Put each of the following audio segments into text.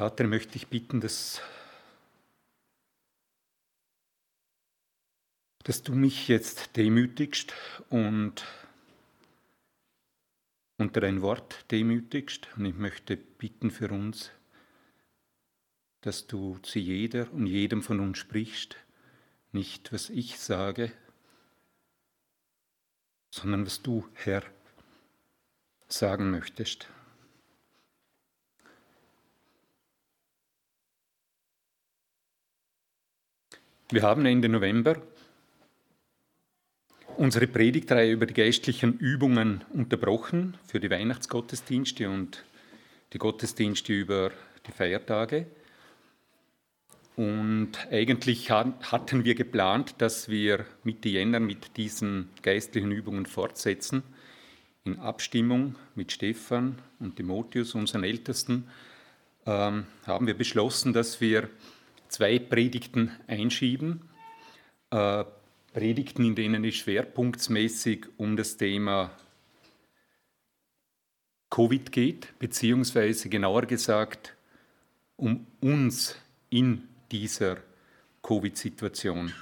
Vater, möchte ich bitten, dass, dass du mich jetzt demütigst und unter dein Wort demütigst. Und ich möchte bitten für uns, dass du zu jeder und jedem von uns sprichst, nicht was ich sage, sondern was du, Herr, sagen möchtest. Wir haben Ende November unsere Predigtreihe über die geistlichen Übungen unterbrochen für die Weihnachtsgottesdienste und die Gottesdienste über die Feiertage. Und eigentlich hatten wir geplant, dass wir Mitte Jänner mit diesen geistlichen Übungen fortsetzen. In Abstimmung mit Stefan und Timotheus, unseren Ältesten, ähm, haben wir beschlossen, dass wir zwei Predigten einschieben. Äh, Predigten, in denen es schwerpunktsmäßig um das Thema Covid geht, beziehungsweise genauer gesagt um uns in dieser Covid-Situation.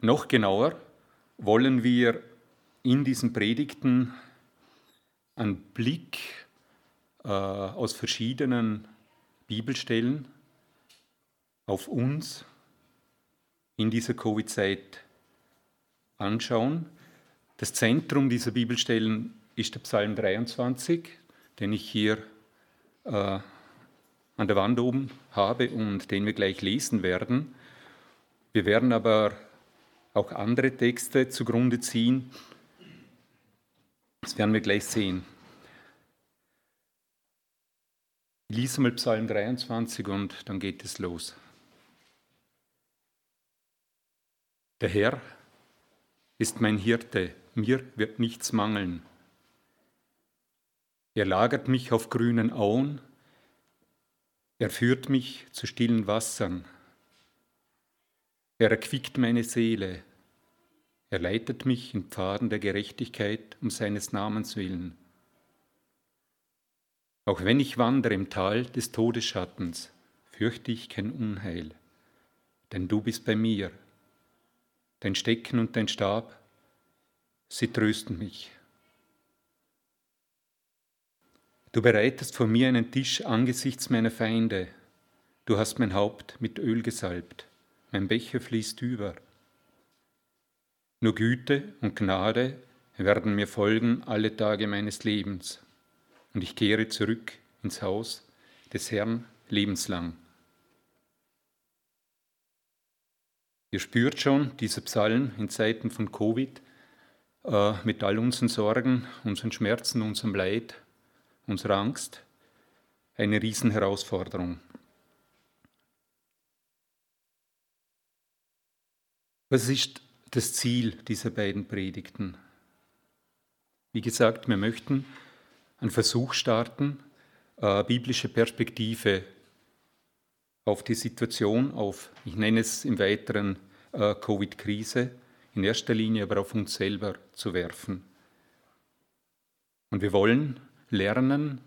Noch genauer wollen wir in diesen Predigten einen Blick äh, aus verschiedenen Bibelstellen auf uns in dieser Covid-Zeit anschauen. Das Zentrum dieser Bibelstellen ist der Psalm 23, den ich hier äh, an der Wand oben habe und den wir gleich lesen werden. Wir werden aber auch andere Texte zugrunde ziehen. Das werden wir gleich sehen. Ich lese mal Psalm 23 und dann geht es los. Der Herr ist mein Hirte, mir wird nichts mangeln. Er lagert mich auf grünen Auen, er führt mich zu stillen Wassern. Er erquickt meine Seele, er leitet mich in Pfaden der Gerechtigkeit um seines Namens willen. Auch wenn ich wandere im Tal des Todesschattens, fürchte ich kein Unheil, denn du bist bei mir dein Stecken und dein Stab, sie trösten mich. Du bereitest vor mir einen Tisch angesichts meiner Feinde. Du hast mein Haupt mit Öl gesalbt. Mein Becher fließt über. Nur Güte und Gnade werden mir folgen alle Tage meines Lebens. Und ich kehre zurück ins Haus des Herrn lebenslang. Ihr spürt schon, dieser Psalm in Zeiten von Covid, äh, mit all unseren Sorgen, unseren Schmerzen, unserem Leid, unserer Angst, eine Riesenherausforderung. Was ist das Ziel dieser beiden Predigten? Wie gesagt, wir möchten einen Versuch starten, äh, biblische Perspektive auf die Situation, auf, ich nenne es im weiteren äh, Covid-Krise, in erster Linie aber auf uns selber zu werfen. Und wir wollen lernen,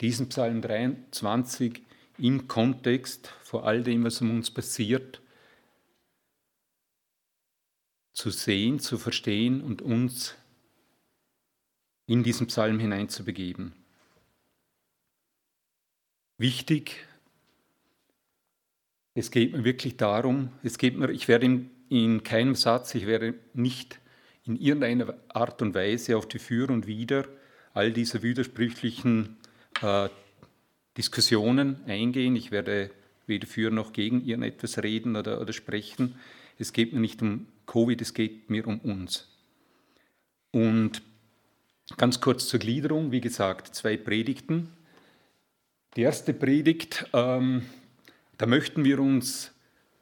diesen Psalm 23 im Kontext vor all dem, was um uns passiert, zu sehen, zu verstehen und uns in diesen Psalm hineinzubegeben. Wichtig es geht mir wirklich darum, es geht mir, ich werde in, in keinem Satz, ich werde nicht in irgendeiner Art und Weise auf die Für und Wider all dieser widersprüchlichen äh, Diskussionen eingehen. Ich werde weder für noch gegen irgendetwas reden oder, oder sprechen. Es geht mir nicht um Covid, es geht mir um uns. Und ganz kurz zur Gliederung, wie gesagt, zwei Predigten. Die erste Predigt ähm, da möchten wir uns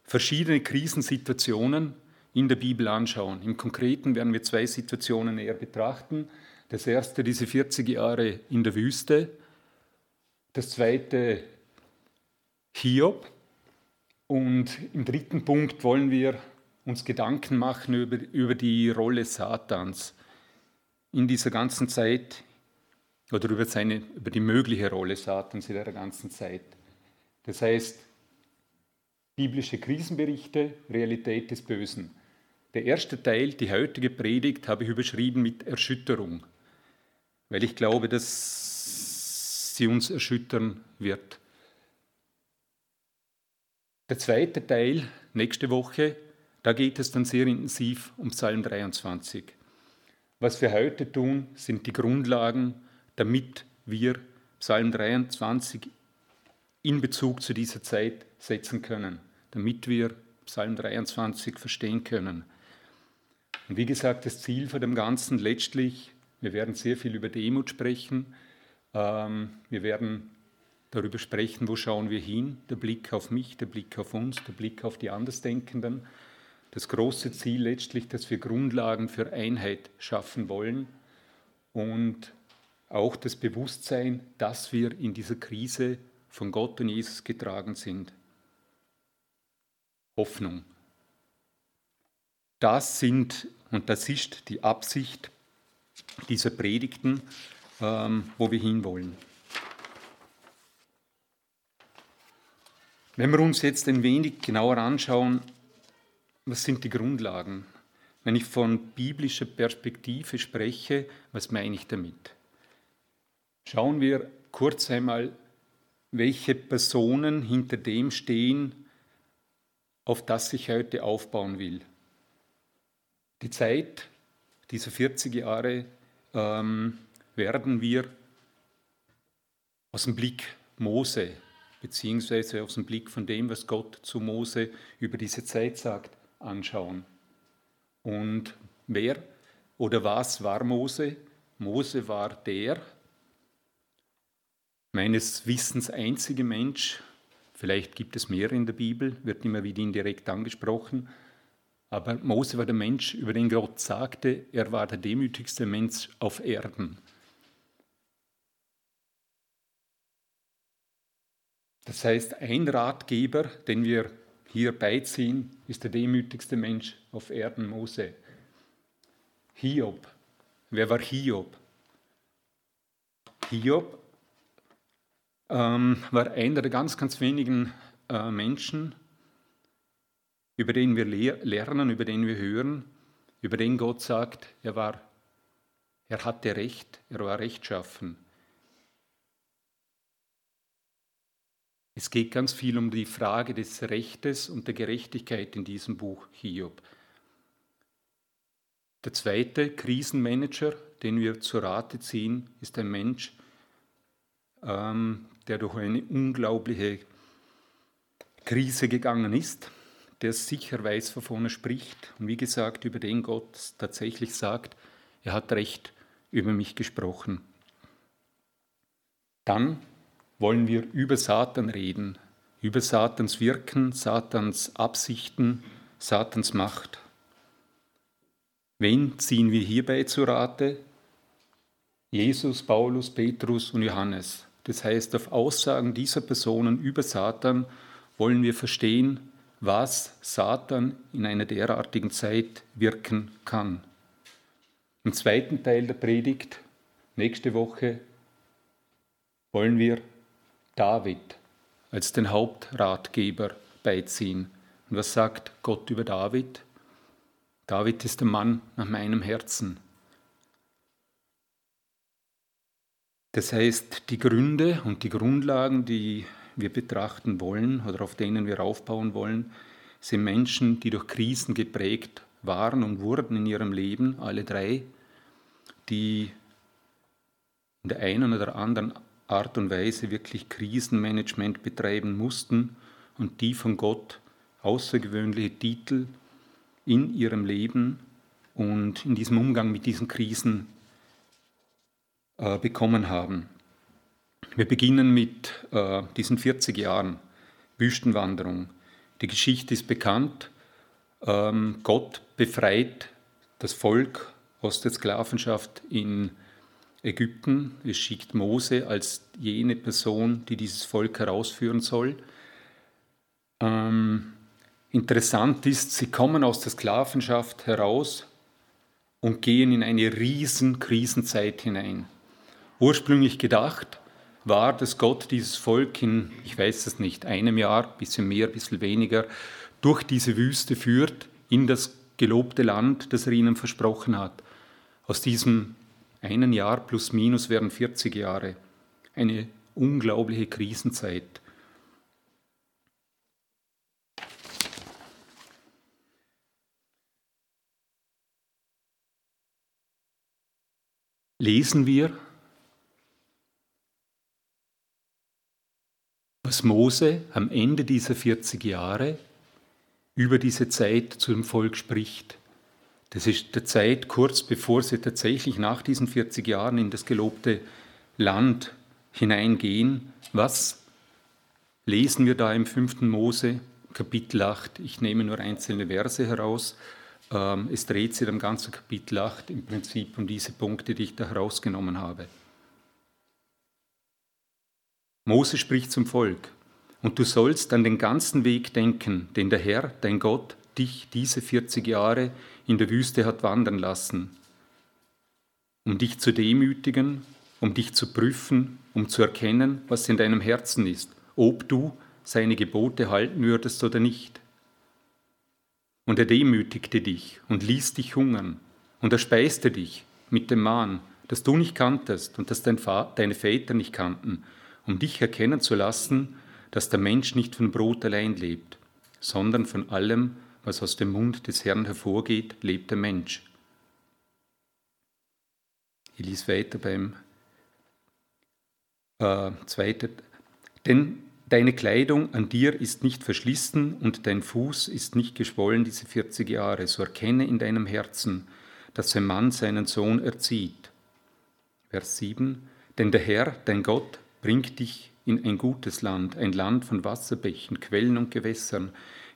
verschiedene Krisensituationen in der Bibel anschauen. Im Konkreten werden wir zwei Situationen näher betrachten. Das erste, diese 40 Jahre in der Wüste. Das zweite, Hiob. Und im dritten Punkt wollen wir uns Gedanken machen über, über die Rolle Satans in dieser ganzen Zeit, oder über, seine, über die mögliche Rolle Satans in der ganzen Zeit. Das heißt, biblische Krisenberichte, Realität des Bösen. Der erste Teil, die heutige Predigt, habe ich überschrieben mit Erschütterung, weil ich glaube, dass sie uns erschüttern wird. Der zweite Teil, nächste Woche, da geht es dann sehr intensiv um Psalm 23. Was wir heute tun, sind die Grundlagen, damit wir Psalm 23 in Bezug zu dieser Zeit setzen können, damit wir Psalm 23 verstehen können. Und wie gesagt, das Ziel von dem Ganzen letztlich, wir werden sehr viel über Demut sprechen, ähm, wir werden darüber sprechen, wo schauen wir hin, der Blick auf mich, der Blick auf uns, der Blick auf die Andersdenkenden. Das große Ziel letztlich, dass wir Grundlagen für Einheit schaffen wollen und auch das Bewusstsein, dass wir in dieser Krise von Gott und Jesus getragen sind. Hoffnung. Das sind und das ist die Absicht dieser Predigten, ähm, wo wir hinwollen. Wenn wir uns jetzt ein wenig genauer anschauen, was sind die Grundlagen? Wenn ich von biblischer Perspektive spreche, was meine ich damit? Schauen wir kurz einmal, welche Personen hinter dem stehen, auf das ich heute aufbauen will. Die Zeit dieser 40 Jahre ähm, werden wir aus dem Blick Mose, beziehungsweise aus dem Blick von dem, was Gott zu Mose über diese Zeit sagt, anschauen. Und wer oder was war Mose? Mose war der, meines Wissens einzige Mensch, vielleicht gibt es mehr in der Bibel, wird immer wieder indirekt angesprochen, aber Mose war der Mensch, über den Gott sagte, er war der demütigste Mensch auf Erden. Das heißt, ein Ratgeber, den wir hier beiziehen, ist der demütigste Mensch auf Erden, Mose. Hiob. Wer war Hiob? Hiob ähm, war einer der ganz, ganz wenigen äh, Menschen, über den wir le lernen, über den wir hören, über den Gott sagt, er war, er hatte Recht, er war rechtschaffen. Es geht ganz viel um die Frage des Rechtes und der Gerechtigkeit in diesem Buch Hiob. Der zweite Krisenmanager, den wir zu Rate ziehen, ist ein Mensch, ähm, der durch eine unglaubliche Krise gegangen ist, der sicher weiß, wovon er spricht und wie gesagt, über den Gott tatsächlich sagt, er hat Recht über mich gesprochen. Dann wollen wir über Satan reden, über Satans Wirken, Satans Absichten, Satans Macht. Wen ziehen wir hierbei zu Rate? Jesus, Paulus, Petrus und Johannes. Das heißt, auf Aussagen dieser Personen über Satan wollen wir verstehen, was Satan in einer derartigen Zeit wirken kann. Im zweiten Teil der Predigt, nächste Woche, wollen wir David als den Hauptratgeber beiziehen. Und was sagt Gott über David? David ist der Mann nach meinem Herzen. Das heißt, die Gründe und die Grundlagen, die wir betrachten wollen oder auf denen wir aufbauen wollen, sind Menschen, die durch Krisen geprägt waren und wurden in ihrem Leben, alle drei, die in der einen oder anderen Art und Weise wirklich Krisenmanagement betreiben mussten und die von Gott außergewöhnliche Titel in ihrem Leben und in diesem Umgang mit diesen Krisen äh, bekommen haben. Wir beginnen mit äh, diesen 40 Jahren Wüstenwanderung. Die Geschichte ist bekannt. Ähm, Gott befreit das Volk aus der Sklavenschaft in Ägypten. Es schickt Mose als jene Person, die dieses Volk herausführen soll. Ähm, interessant ist, sie kommen aus der Sklavenschaft heraus und gehen in eine riesen Krisenzeit hinein. Ursprünglich gedacht war, dass Gott dieses Volk in, ich weiß es nicht, einem Jahr, bisschen mehr, bisschen weniger, durch diese Wüste führt in das gelobte Land, das er ihnen versprochen hat. Aus diesem einen Jahr plus minus wären 40 Jahre. Eine unglaubliche Krisenzeit. Lesen wir, was Mose am Ende dieser 40 Jahre über diese Zeit zu dem Volk spricht. Das ist der Zeit kurz bevor sie tatsächlich nach diesen 40 Jahren in das gelobte Land hineingehen. Was lesen wir da im 5. Mose, Kapitel 8? Ich nehme nur einzelne Verse heraus. Ähm, es dreht sich am ganzen Kapitel 8 im Prinzip um diese Punkte, die ich da herausgenommen habe. Mose spricht zum Volk, und du sollst an den ganzen Weg denken, den der Herr, dein Gott, dich diese 40 Jahre in der Wüste hat wandern lassen, um dich zu demütigen, um dich zu prüfen, um zu erkennen, was in deinem Herzen ist, ob du seine Gebote halten würdest oder nicht. Und er demütigte dich und ließ dich hungern, und er speiste dich mit dem Mahn, das du nicht kanntest und das dein deine Väter nicht kannten, um dich erkennen zu lassen, dass der Mensch nicht von Brot allein lebt, sondern von allem, was aus dem Mund des Herrn hervorgeht, lebt der Mensch. Ich lese weiter beim äh, zweiten. Denn deine Kleidung an dir ist nicht verschlissen und dein Fuß ist nicht geschwollen diese 40 Jahre. So erkenne in deinem Herzen, dass ein Mann seinen Sohn erzieht. Vers 7. Denn der Herr, dein Gott, bringt dich in ein gutes Land, ein Land von Wasserbächen, Quellen und Gewässern,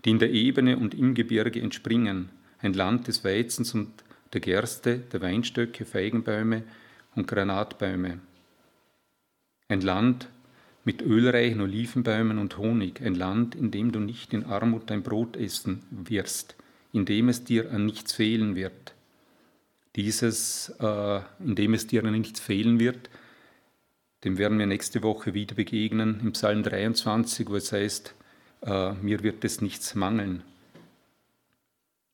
die in der Ebene und im Gebirge entspringen, ein Land des Weizens und der Gerste, der Weinstöcke, Feigenbäume und Granatbäume. Ein Land mit ölreichen Olivenbäumen und Honig, ein Land, in dem du nicht in Armut dein Brot essen wirst, in dem es dir an nichts fehlen wird. Dieses, äh, in dem es dir an nichts fehlen wird, dem werden wir nächste Woche wieder begegnen im Psalm 23, wo es heißt, äh, mir wird es nichts mangeln.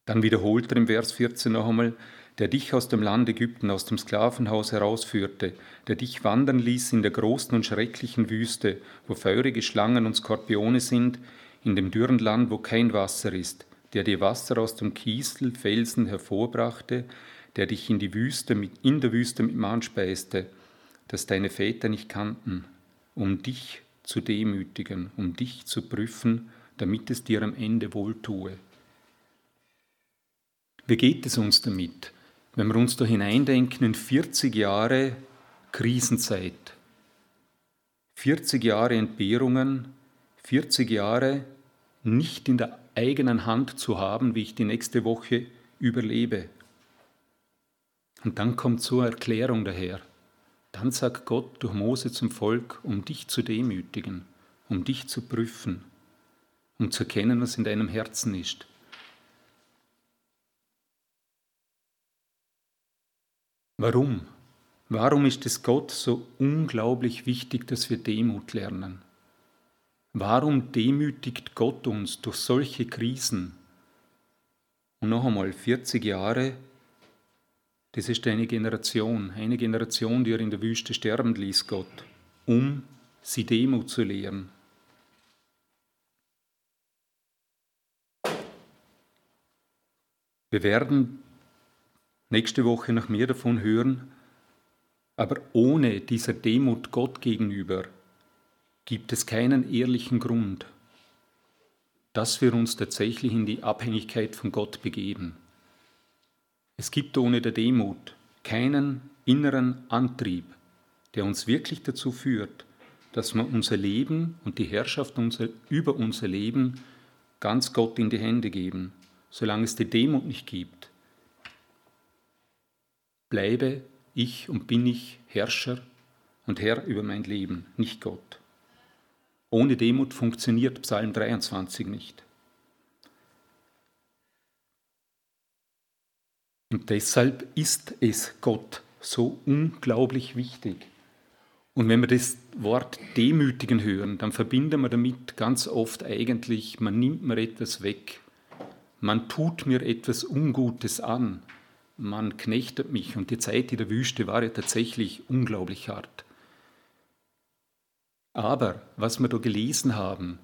Dann wiederholt er im Vers 14 noch einmal, der dich aus dem Land Ägypten, aus dem Sklavenhaus herausführte, der dich wandern ließ in der großen und schrecklichen Wüste, wo feurige Schlangen und Skorpione sind, in dem dürren Land, wo kein Wasser ist, der dir Wasser aus dem Kiesel, Felsen hervorbrachte, der dich in die Wüste in der Wüste mit Mann speiste, das deine Väter nicht kannten, um dich zu demütigen, um dich zu prüfen, damit es dir am Ende wohltue. Wie geht es uns damit, wenn wir uns da hineindenken in 40 Jahre Krisenzeit, 40 Jahre Entbehrungen, 40 Jahre nicht in der eigenen Hand zu haben, wie ich die nächste Woche überlebe. Und dann kommt so eine Erklärung daher. Dann sagt Gott durch Mose zum Volk, um dich zu demütigen, um dich zu prüfen, um zu erkennen, was in deinem Herzen ist. Warum? Warum ist es Gott so unglaublich wichtig, dass wir Demut lernen? Warum demütigt Gott uns durch solche Krisen? Und noch einmal, 40 Jahre das ist eine Generation, eine Generation, die er in der Wüste sterben ließ, Gott, um sie Demut zu lehren. Wir werden nächste Woche noch mehr davon hören, aber ohne dieser Demut Gott gegenüber gibt es keinen ehrlichen Grund, dass wir uns tatsächlich in die Abhängigkeit von Gott begeben. Es gibt ohne der Demut keinen inneren Antrieb, der uns wirklich dazu führt, dass wir unser Leben und die Herrschaft unser, über unser Leben ganz Gott in die Hände geben. Solange es die Demut nicht gibt, bleibe ich und bin ich Herrscher und Herr über mein Leben, nicht Gott. Ohne Demut funktioniert Psalm 23 nicht. Und deshalb ist es Gott so unglaublich wichtig, Und wenn wir das Wort demütigen hören, dann verbinden wir damit ganz oft eigentlich, man nimmt mir etwas weg, man tut mir etwas Ungutes an, man knechtet mich. Und die Zeit in der Wüste war ja tatsächlich unglaublich hart. Aber was wir da gelesen haben,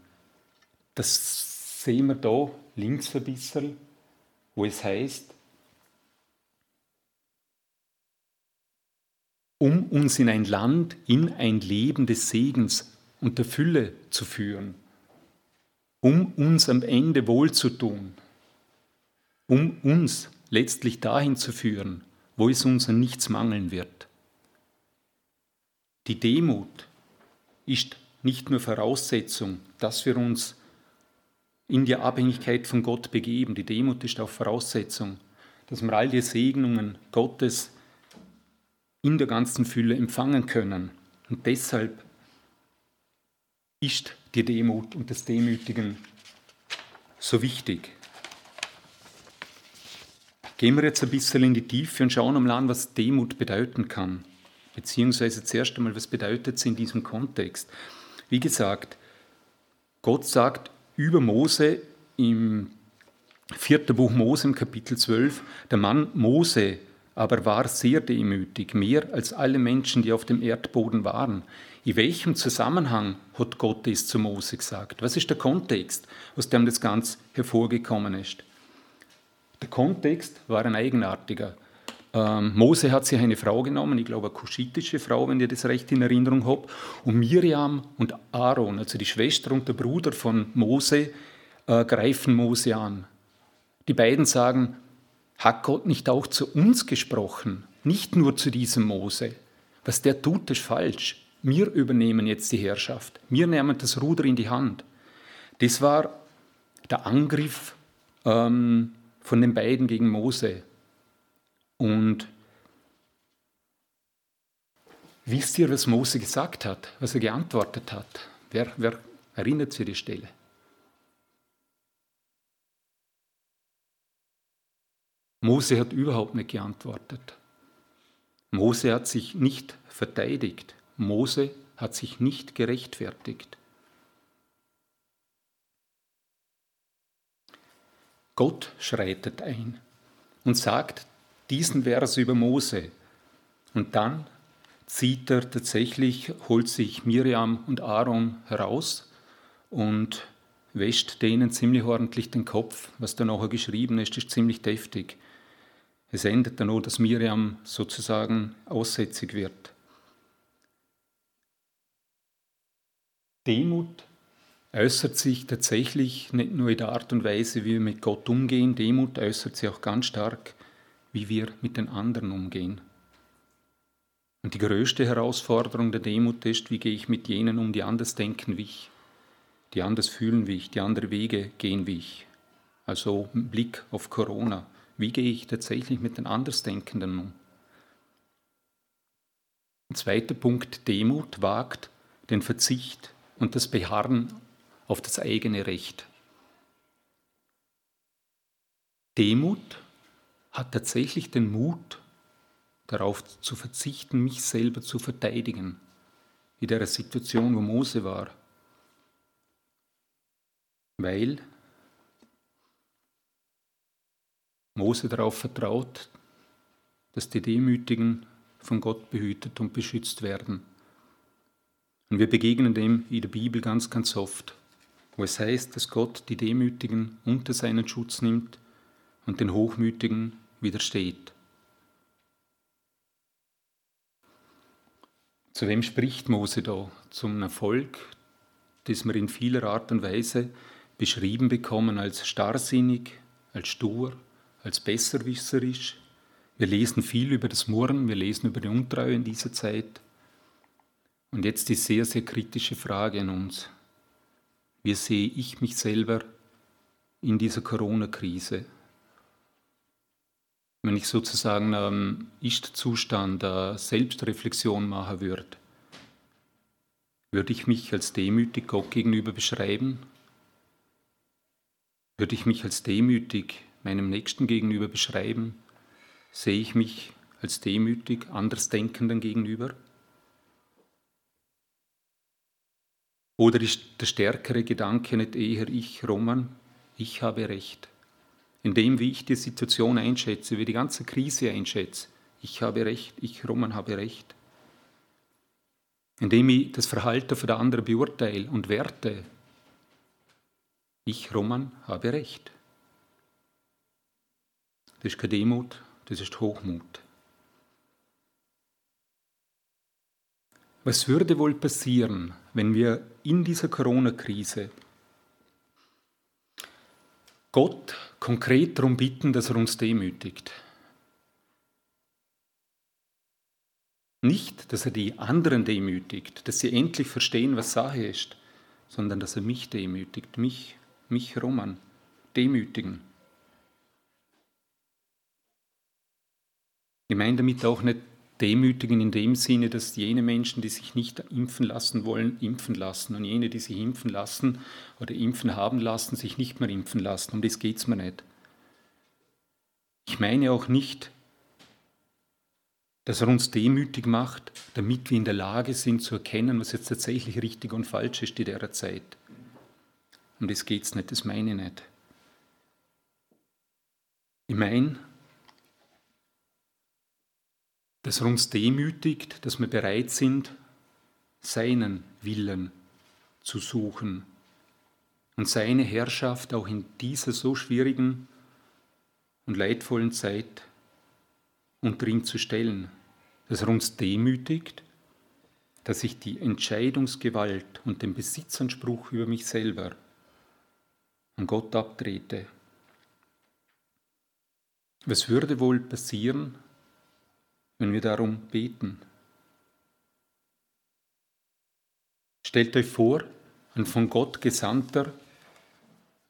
das sehen wir da links ein bisschen, wo es heißt, um uns in ein Land, in ein Leben des Segens und der Fülle zu führen, um uns am Ende wohlzutun, um uns letztlich dahin zu führen, wo es uns an nichts mangeln wird. Die Demut ist nicht nur Voraussetzung, dass wir uns in die Abhängigkeit von Gott begeben. Die Demut ist auch Voraussetzung, dass wir all die Segnungen Gottes in der ganzen Fülle empfangen können. Und deshalb ist die Demut und das Demütigen so wichtig. Gehen wir jetzt ein bisschen in die Tiefe und schauen einmal an, was Demut bedeuten kann. Beziehungsweise zuerst einmal, was bedeutet es in diesem Kontext? Wie gesagt, Gott sagt über Mose im vierten Buch Mose im Kapitel 12, der Mann Mose aber war sehr demütig, mehr als alle Menschen, die auf dem Erdboden waren. In welchem Zusammenhang hat Gott dies zu Mose gesagt? Was ist der Kontext, aus dem das Ganze hervorgekommen ist? Der Kontext war ein eigenartiger. Ähm, Mose hat sich eine Frau genommen, ich glaube eine kuschitische Frau, wenn ihr das recht in Erinnerung habt, und Miriam und Aaron, also die Schwester und der Bruder von Mose, äh, greifen Mose an. Die beiden sagen, hat Gott nicht auch zu uns gesprochen? Nicht nur zu diesem Mose. Was der tut, ist falsch. Wir übernehmen jetzt die Herrschaft. Wir nehmen das Ruder in die Hand. Das war der Angriff ähm, von den beiden gegen Mose. Und wisst ihr, was Mose gesagt hat, was er geantwortet hat? Wer, wer erinnert sich die Stelle? Mose hat überhaupt nicht geantwortet. Mose hat sich nicht verteidigt. Mose hat sich nicht gerechtfertigt. Gott schreitet ein und sagt diesen Vers über Mose. Und dann zieht er tatsächlich, holt sich Miriam und Aaron heraus und wäscht denen ziemlich ordentlich den Kopf. Was da nachher geschrieben ist, ist ziemlich deftig. Es endet dann nur, dass Miriam sozusagen aussätzig wird. Demut äußert sich tatsächlich nicht nur in der Art und Weise, wie wir mit Gott umgehen, Demut äußert sich auch ganz stark, wie wir mit den anderen umgehen. Und die größte Herausforderung der Demut ist, wie gehe ich mit jenen um, die anders denken wie ich, die anders fühlen wie ich, die andere Wege gehen wie ich. Also Blick auf Corona. Wie gehe ich tatsächlich mit den Andersdenkenden um? Ein zweiter Punkt, Demut wagt den Verzicht und das Beharren auf das eigene Recht. Demut hat tatsächlich den Mut, darauf zu verzichten, mich selber zu verteidigen, wie der Situation, wo Mose war. Weil Mose darauf vertraut, dass die Demütigen von Gott behütet und beschützt werden. Und wir begegnen dem in der Bibel ganz, ganz oft, wo es heißt, dass Gott die Demütigen unter seinen Schutz nimmt und den Hochmütigen widersteht. Zu wem spricht Mose da? Zum Erfolg, das wir in vieler Art und Weise beschrieben bekommen als starrsinnig, als stur, als besserwisserisch. Wir lesen viel über das Murren, wir lesen über die Untreue in dieser Zeit. Und jetzt die sehr, sehr kritische Frage an uns. Wie sehe ich mich selber in dieser Corona-Krise? Wenn ich sozusagen einen Ist-Zustand, eine Selbstreflexion machen würde, würde ich mich als demütig Gott gegenüber beschreiben? Würde ich mich als demütig meinem Nächsten gegenüber beschreiben, sehe ich mich als demütig Andersdenkenden gegenüber? Oder ist der stärkere Gedanke nicht eher ich, Roman, ich habe Recht? In dem, wie ich die Situation einschätze, wie die ganze Krise einschätze, ich habe Recht, ich, Roman, habe Recht. Indem ich das Verhalten von der anderen beurteile und werte, ich, Roman, habe Recht. Das ist keine Demut, das ist Hochmut. Was würde wohl passieren, wenn wir in dieser Corona-Krise Gott konkret darum bitten, dass er uns demütigt? Nicht, dass er die anderen demütigt, dass sie endlich verstehen, was Sache ist, sondern dass er mich demütigt, mich, mich Roman, demütigen. Ich meine damit auch nicht demütigen in dem Sinne, dass jene Menschen, die sich nicht impfen lassen wollen, impfen lassen und jene, die sich impfen lassen oder impfen haben lassen, sich nicht mehr impfen lassen. Um das geht es mir nicht. Ich meine auch nicht, dass er uns demütig macht, damit wir in der Lage sind zu erkennen, was jetzt tatsächlich richtig und falsch ist in der Zeit. Um das geht es nicht, das meine ich nicht. Ich meine, dass er uns demütigt, dass wir bereit sind, seinen Willen zu suchen und seine Herrschaft auch in dieser so schwierigen und leidvollen Zeit unter ihm zu stellen, dass er uns demütigt, dass ich die Entscheidungsgewalt und den Besitzanspruch über mich selber an Gott abtrete. Was würde wohl passieren, wenn wir darum beten. Stellt euch vor, ein von Gott gesandter,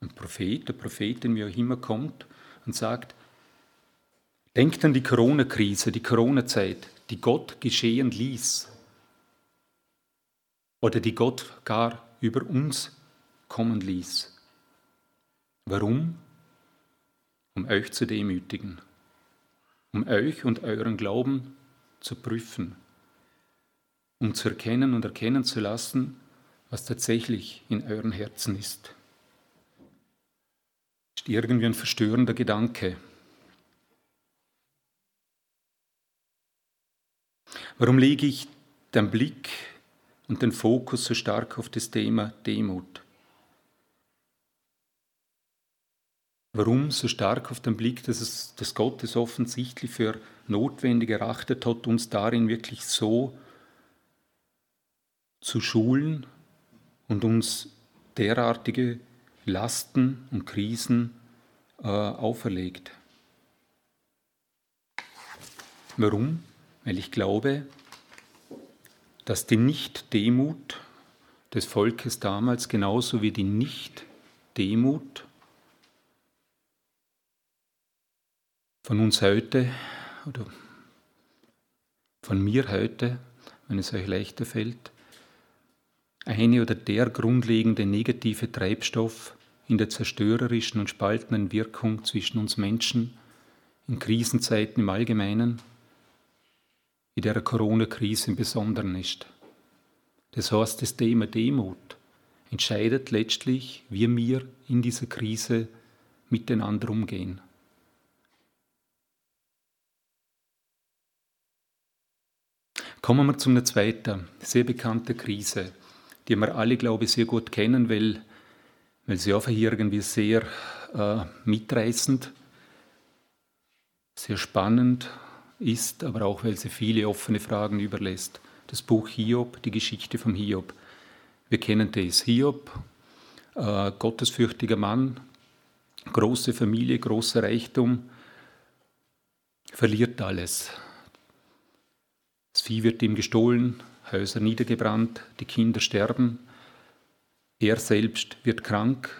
ein Prophet, der Prophetin, wie auch immer kommt und sagt, denkt an die Corona-Krise, die Corona-Zeit, die Gott geschehen ließ oder die Gott gar über uns kommen ließ. Warum? Um euch zu demütigen um euch und euren Glauben zu prüfen, um zu erkennen und erkennen zu lassen, was tatsächlich in euren Herzen ist. Ist irgendwie ein verstörender Gedanke. Warum lege ich den Blick und den Fokus so stark auf das Thema Demut? Warum so stark auf den Blick, dass, es, dass Gott es offensichtlich für notwendig erachtet hat, uns darin wirklich so zu schulen und uns derartige Lasten und Krisen äh, auferlegt. Warum? Weil ich glaube, dass die Nicht-Demut des Volkes damals genauso wie die Nicht-Demut von uns heute oder von mir heute, wenn es euch leichter fällt, eine oder der grundlegende negative Treibstoff in der zerstörerischen und spaltenden Wirkung zwischen uns Menschen in Krisenzeiten im Allgemeinen, in der Corona-Krise im Besonderen ist. Das heißt, das Thema Demut entscheidet letztlich, wie wir in dieser Krise miteinander umgehen. Kommen wir zu einer zweiten, sehr bekannten Krise, die wir alle, glaube ich, sehr gut kennen, weil, weil sie einfach irgendwie sehr äh, mitreißend, sehr spannend ist, aber auch, weil sie viele offene Fragen überlässt. Das Buch Hiob, die Geschichte vom Hiob. Wir kennen das. Hiob, äh, gottesfürchtiger Mann, große Familie, großer Reichtum, verliert alles. Das Vieh wird ihm gestohlen, Häuser niedergebrannt, die Kinder sterben. Er selbst wird krank,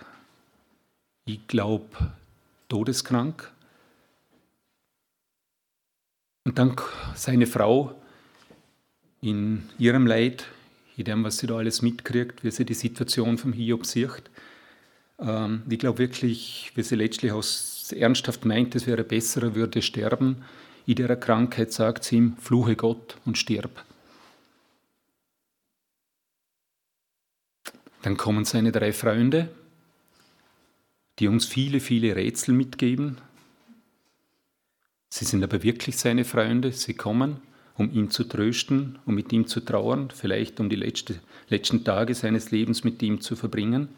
ich glaube todeskrank. Und dann seine Frau in ihrem Leid, in dem, was sie da alles mitkriegt, wie sie die Situation vom Hiob sieht. Ähm, ich glaube wirklich, wie sie letztlich aus ernsthaft meint, es wäre besser, er würde sterben, in der Krankheit sagt sie ihm, fluche Gott und stirb. Dann kommen seine drei Freunde, die uns viele, viele Rätsel mitgeben. Sie sind aber wirklich seine Freunde. Sie kommen, um ihn zu trösten, um mit ihm zu trauern, vielleicht um die letzte, letzten Tage seines Lebens mit ihm zu verbringen.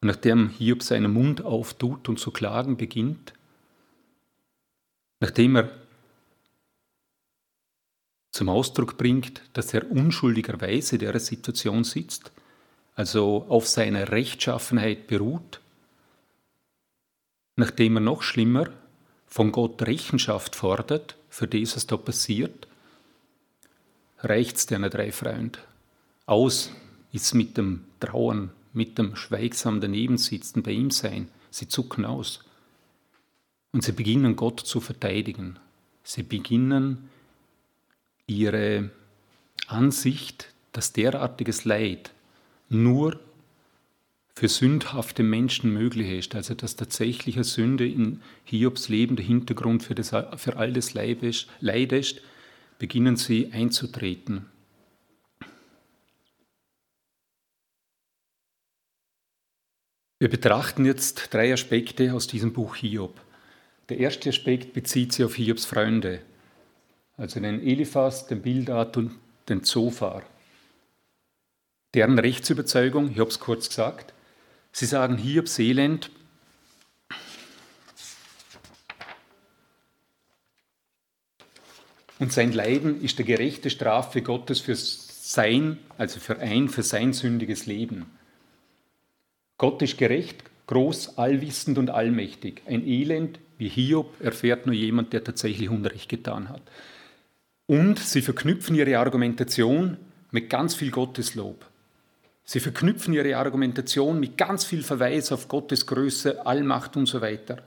Und nachdem Hiob seinen Mund auftut und zu klagen beginnt, nachdem er zum Ausdruck bringt, dass er unschuldigerweise der Situation sitzt, also auf seiner Rechtschaffenheit beruht, nachdem er noch schlimmer von Gott Rechenschaft fordert für das, was da passiert, reicht es deiner drei Freund. Aus ist mit dem Trauern, mit dem schweigsam daneben sitzen, bei ihm sein. Sie zucken aus. Und sie beginnen Gott zu verteidigen. Sie beginnen ihre Ansicht, dass derartiges Leid nur für sündhafte Menschen möglich ist, also dass tatsächliche Sünde in Hiobs Leben der Hintergrund für, das, für all das Leid ist, beginnen sie einzutreten. Wir betrachten jetzt drei Aspekte aus diesem Buch Hiob. Der erste Aspekt bezieht sich auf Hiobs Freunde, also den Eliphas, den Bildad und den Zophar. Deren Rechtsüberzeugung, ich habe es kurz gesagt, sie sagen Hiobs Elend und sein Leiden ist der gerechte Strafe Gottes für sein, also für ein, für sein sündiges Leben. Gott ist gerecht, groß, allwissend und allmächtig. Ein Elend wie Hiob erfährt nur jemand, der tatsächlich Unrecht getan hat. Und sie verknüpfen ihre Argumentation mit ganz viel Gotteslob. Sie verknüpfen ihre Argumentation mit ganz viel Verweis auf Gottes Größe, Allmacht und so weiter.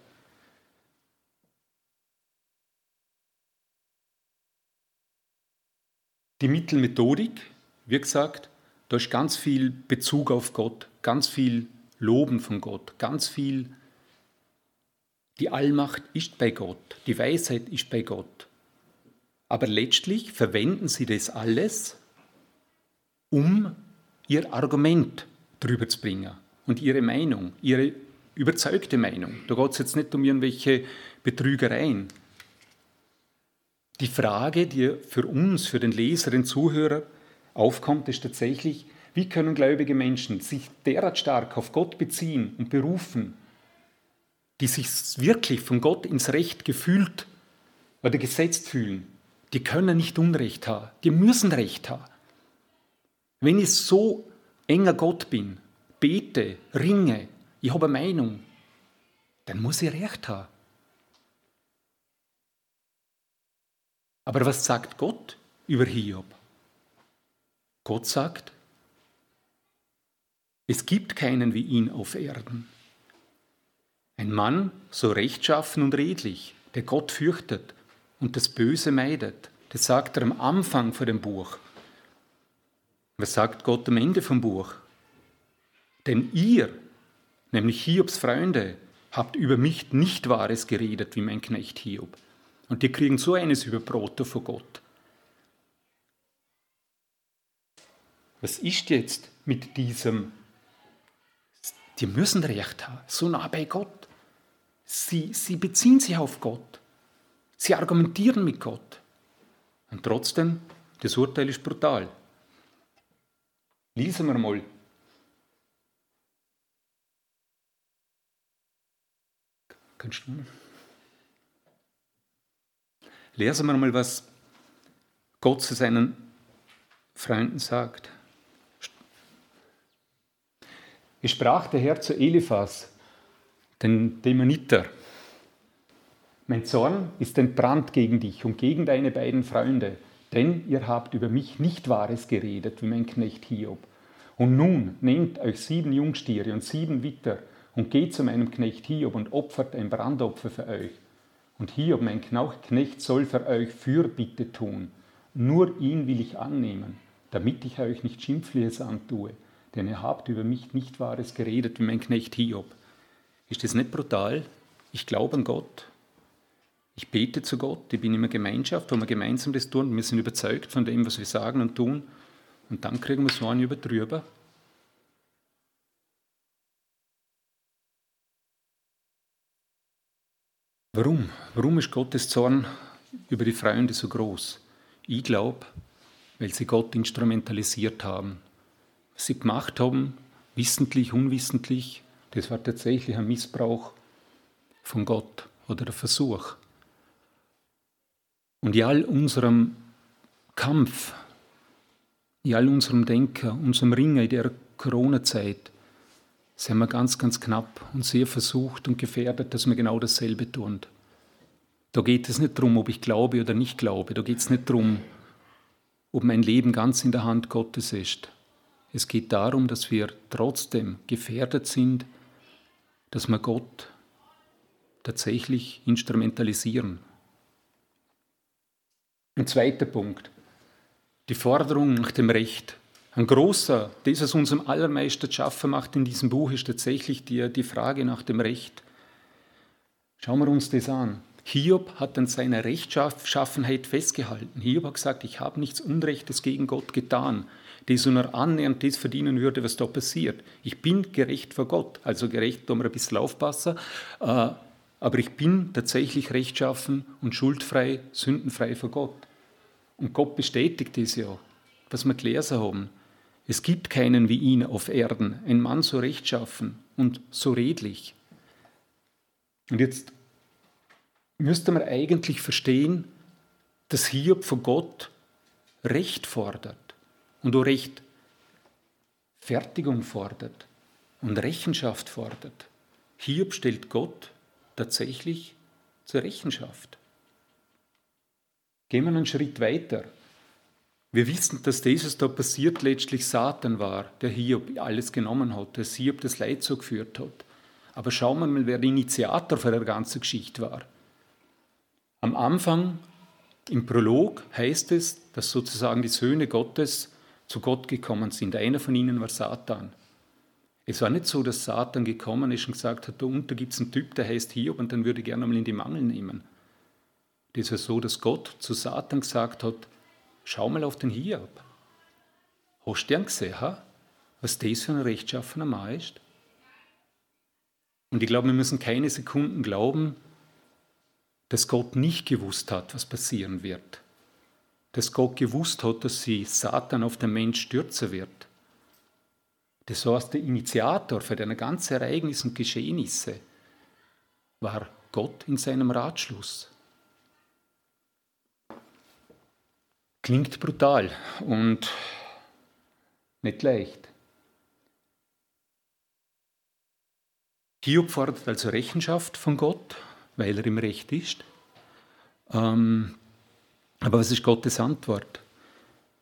Die Mittelmethodik, wie gesagt, da ist ganz viel Bezug auf Gott, ganz viel Loben von Gott, ganz viel, die Allmacht ist bei Gott, die Weisheit ist bei Gott. Aber letztlich verwenden sie das alles, um ihr Argument drüber zu bringen und ihre Meinung, ihre überzeugte Meinung. Da geht es jetzt nicht um irgendwelche Betrügereien. Die Frage, die für uns, für den Leser, den Zuhörer aufkommt, ist tatsächlich, wie können gläubige Menschen sich derart stark auf Gott beziehen und berufen, die sich wirklich von Gott ins Recht gefühlt oder gesetzt fühlen, die können nicht Unrecht haben, die müssen Recht haben. Wenn ich so enger Gott bin, bete, ringe, ich habe eine Meinung, dann muss ich Recht haben. Aber was sagt Gott über Hiob? Gott sagt, es gibt keinen wie ihn auf Erden. Ein Mann so rechtschaffen und redlich, der Gott fürchtet und das Böse meidet. Das sagt er am Anfang von dem Buch. Was sagt Gott am Ende vom Buch? Denn ihr, nämlich Hiobs Freunde, habt über mich nicht Wahres geredet, wie mein Knecht Hiob. Und die kriegen so eines über Brote vor Gott. Was ist jetzt mit diesem? Die müssen Recht haben, so nah bei Gott. Sie, sie beziehen sich auf Gott. Sie argumentieren mit Gott. Und trotzdem, das Urteil ist brutal. Lesen wir mal. Kannst du? Lesen wir mal, was Gott zu seinen Freunden sagt. Es sprach der Herr zu Eliphas, den Dämoniter. Mein Zorn ist entbrannt gegen dich und gegen deine beiden Freunde, denn ihr habt über mich nicht Wahres geredet, wie mein Knecht Hiob. Und nun nehmt euch sieben Jungstiere und sieben Witter und geht zu meinem Knecht Hiob und opfert ein Brandopfer für euch. Und Hiob, mein Knecht, soll für euch Fürbitte tun. Nur ihn will ich annehmen, damit ich euch nicht Schimpfliches antue, denn ihr habt über mich nicht Wahres geredet, wie mein Knecht Hiob. Ist das nicht brutal? Ich glaube an Gott. Ich bete zu Gott. Ich bin in einer Gemeinschaft, wo wir gemeinsam das tun. Wir sind überzeugt von dem, was wir sagen und tun. Und dann kriegen wir so einen über drüber. Warum? Warum ist Gottes Zorn über die Freunde so groß? Ich glaube, weil sie Gott instrumentalisiert haben. Was sie gemacht haben, wissentlich, unwissentlich, das war tatsächlich ein Missbrauch von Gott oder der Versuch. Und in all unserem Kampf, in all unserem Denken, unserem Ringen in der Corona-Zeit, sind wir ganz, ganz knapp und sehr versucht und gefährdet, dass wir genau dasselbe tun. Da geht es nicht darum, ob ich glaube oder nicht glaube. Da geht es nicht darum, ob mein Leben ganz in der Hand Gottes ist. Es geht darum, dass wir trotzdem gefährdet sind, dass wir Gott tatsächlich instrumentalisieren. Ein zweiter Punkt. Die Forderung nach dem Recht. Ein großer, das was uns am allermeisten schaffen macht in diesem Buch, ist tatsächlich die, die Frage nach dem Recht. Schauen wir uns das an. Hiob hat an seiner Rechtschaffenheit festgehalten. Hiob hat gesagt, ich habe nichts Unrechtes gegen Gott getan, das nur annähernd das verdienen würde, was da passiert. Ich bin gerecht vor Gott, also gerecht, da wir ein bisschen aufpassen, äh, aber ich bin tatsächlich rechtschaffen und schuldfrei, sündenfrei vor Gott. Und Gott bestätigt das ja, was wir gelesen haben. Es gibt keinen wie ihn auf Erden, ein Mann so rechtschaffen und so redlich. Und jetzt müsste man eigentlich verstehen, dass Hiob von Gott Recht fordert und auch Recht Fertigung fordert und Rechenschaft fordert. Hiob stellt Gott tatsächlich zur Rechenschaft. Gehen wir einen Schritt weiter. Wir wissen, dass dieses da passiert letztlich Satan war, der Hiob alles genommen hat, der Hiob das Leid so geführt hat. Aber schauen wir mal, wer der Initiator für der ganzen Geschichte war. Am Anfang, im Prolog, heißt es, dass sozusagen die Söhne Gottes zu Gott gekommen sind. Einer von ihnen war Satan. Es war nicht so, dass Satan gekommen ist und gesagt hat, da unten gibt es einen Typ, der heißt Hiob und dann würde ich gerne mal in die Mangel nehmen. Das war so, dass Gott zu Satan gesagt hat, Schau mal auf den Hiob. Hast du ihn gesehen, was das für ein rechtschaffener Mann ist? Und ich glaube, wir müssen keine Sekunden glauben, dass Gott nicht gewusst hat, was passieren wird. Dass Gott gewusst hat, dass sie Satan auf den Mensch stürzen wird. Das heißt, der Initiator für deine ganzen Ereignisse und Geschehnisse war Gott in seinem Ratschluss. Klingt brutal und nicht leicht. Hiob fordert also Rechenschaft von Gott, weil er im Recht ist. Ähm, aber was ist Gottes Antwort?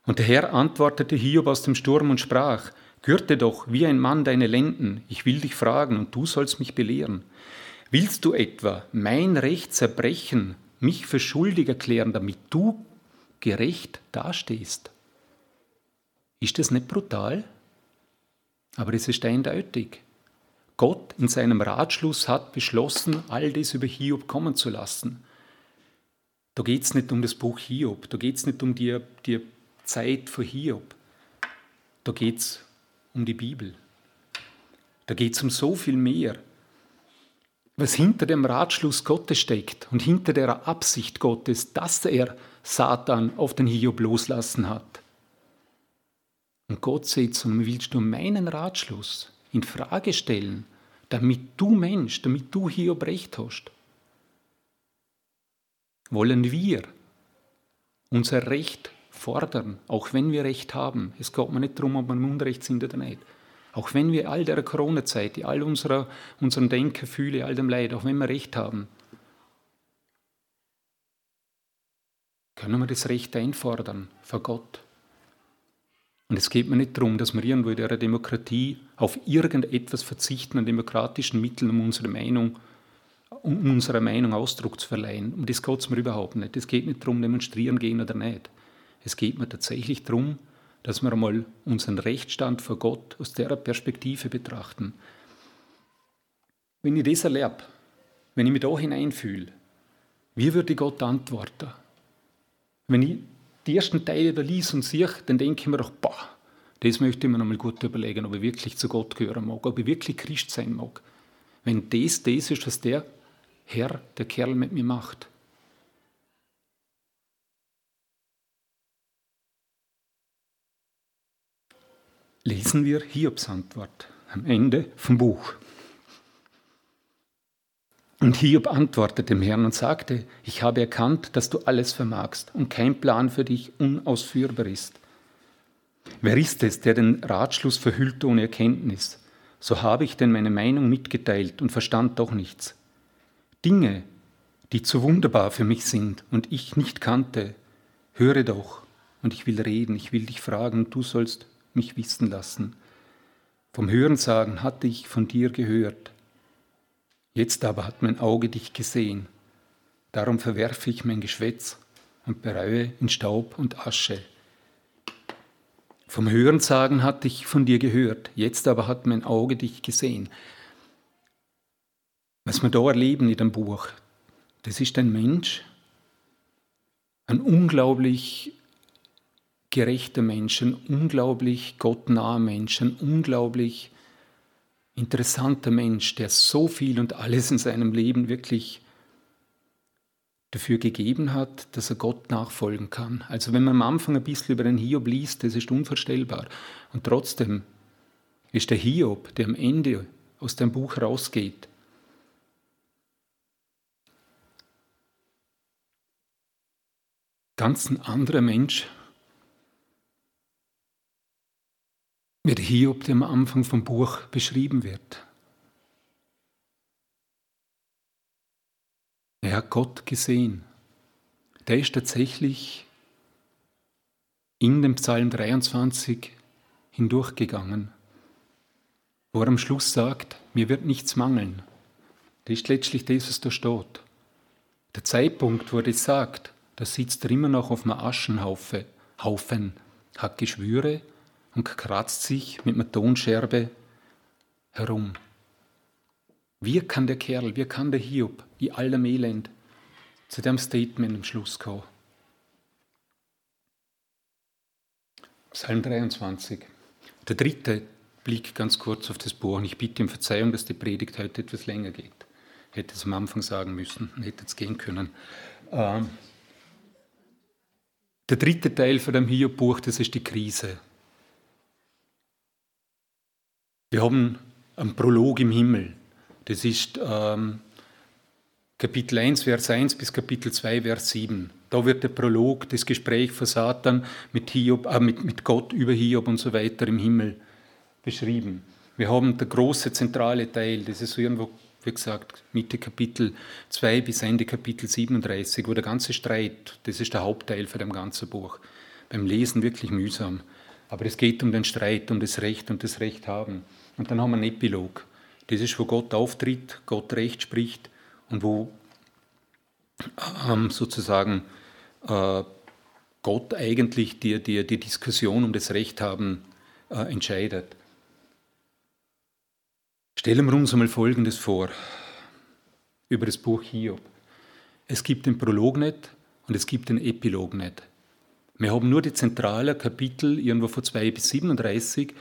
Und der Herr antwortete Hiob aus dem Sturm und sprach, Gürte doch wie ein Mann deine Lenden, ich will dich fragen und du sollst mich belehren. Willst du etwa mein Recht zerbrechen, mich für schuldig erklären, damit du gerecht dastehst. Ist das nicht brutal? Aber es ist eindeutig. Gott in seinem Ratschluss hat beschlossen, all das über Hiob kommen zu lassen. Da geht es nicht um das Buch Hiob, da geht es nicht um die, die Zeit vor Hiob, da geht es um die Bibel. Da geht es um so viel mehr was hinter dem Ratschluss Gottes steckt und hinter der Absicht Gottes, dass er Satan auf den Hiob loslassen hat. Und Gott sagt zu ihm, willst du meinen Ratschluss in Frage stellen, damit du Mensch, damit du Hiob recht hast? Wollen wir unser Recht fordern, auch wenn wir Recht haben? Es geht mir nicht darum, ob wir im Unrecht sind oder nicht. Auch wenn wir all der Corona-Zeit, all unserer, unserem Denken, Fühle, all dem Leid, auch wenn wir Recht haben, können wir das Recht einfordern vor Gott. Und es geht mir nicht darum, dass wir irgendwo in der Demokratie auf irgendetwas verzichten an demokratischen Mitteln, um unsere Meinung, um unserer Meinung Ausdruck zu verleihen. Um das geht es mir überhaupt nicht. Es geht nicht darum, demonstrieren gehen oder nicht. Es geht mir tatsächlich darum, dass wir einmal unseren Rechtsstand vor Gott aus der Perspektive betrachten. Wenn ich das erlebe, wenn ich mich da hineinfühle, wie würde Gott antworten? Wenn ich die ersten Teile da lies und sehe, dann denke ich mir doch, boah, das möchte ich mir nochmal gut überlegen, ob ich wirklich zu Gott gehören mag, ob ich wirklich Christ sein mag. Wenn das das ist, was der Herr der Kerl mit mir macht. Lesen wir Hiobs Antwort am Ende vom Buch. Und Hiob antwortete dem Herrn und sagte, ich habe erkannt, dass du alles vermagst und kein Plan für dich unausführbar ist. Wer ist es, der den Ratschluss verhüllt ohne Erkenntnis? So habe ich denn meine Meinung mitgeteilt und verstand doch nichts. Dinge, die zu wunderbar für mich sind und ich nicht kannte, höre doch, und ich will reden, ich will dich fragen, und du sollst mich wissen lassen. Vom Hörensagen hatte ich von dir gehört. Jetzt aber hat mein Auge dich gesehen. Darum verwerfe ich mein Geschwätz und bereue in Staub und Asche. Vom Hörensagen hatte ich von dir gehört, jetzt aber hat mein Auge dich gesehen. Was wir da erleben in dem Buch, das ist ein Mensch, ein unglaublich gerechter Mensch, ein unglaublich gottnaher Mensch, ein unglaublich interessanter Mensch, der so viel und alles in seinem Leben wirklich dafür gegeben hat, dass er Gott nachfolgen kann. Also wenn man am Anfang ein bisschen über den Hiob liest, das ist unvorstellbar. Und trotzdem ist der Hiob, der am Ende aus dem Buch rausgeht, ganz ein anderer Mensch, wie der Hiob, der am Anfang vom Buch beschrieben wird. Er hat Gott gesehen. Der ist tatsächlich in dem Psalm 23 hindurchgegangen, wo er am Schluss sagt, mir wird nichts mangeln. Das ist letztlich das, was da steht. Der Zeitpunkt, wo er das sagt, da sitzt er immer noch auf einem Aschenhaufen, Haufen, hat Geschwüre und kratzt sich mit einer Tonscherbe herum. Wie kann der Kerl, wie kann der Hiob in allem Elend zu dem Statement am Schluss kommen? Psalm 23. Der dritte Blick ganz kurz auf das Buch. Und ich bitte um Verzeihung, dass die Predigt heute etwas länger geht. Hätte es am Anfang sagen müssen, hätte es gehen können. Ähm, der dritte Teil von dem Hiob-Buch, das ist die Krise. Wir haben einen Prolog im Himmel. Das ist ähm, Kapitel 1, Vers 1 bis Kapitel 2, Vers 7. Da wird der Prolog, das Gespräch von Satan mit, Hiob, äh, mit, mit Gott über Hiob und so weiter im Himmel beschrieben. Wir haben der große zentrale Teil, das ist so irgendwo, wie gesagt, Mitte Kapitel 2 bis Ende Kapitel 37, wo der ganze Streit, das ist der Hauptteil von dem ganzen Buch. Beim Lesen wirklich mühsam. Aber es geht um den Streit, um das Recht und das Recht haben. Und dann haben wir einen Epilog. Das ist, wo Gott auftritt, Gott Recht spricht und wo ähm, sozusagen äh, Gott eigentlich die, die, die Diskussion um das Recht haben äh, entscheidet. Stellen wir uns einmal Folgendes vor über das Buch Hiob. Es gibt den Prolog nicht und es gibt den Epilog nicht. Wir haben nur die zentralen Kapitel irgendwo von 2 bis 37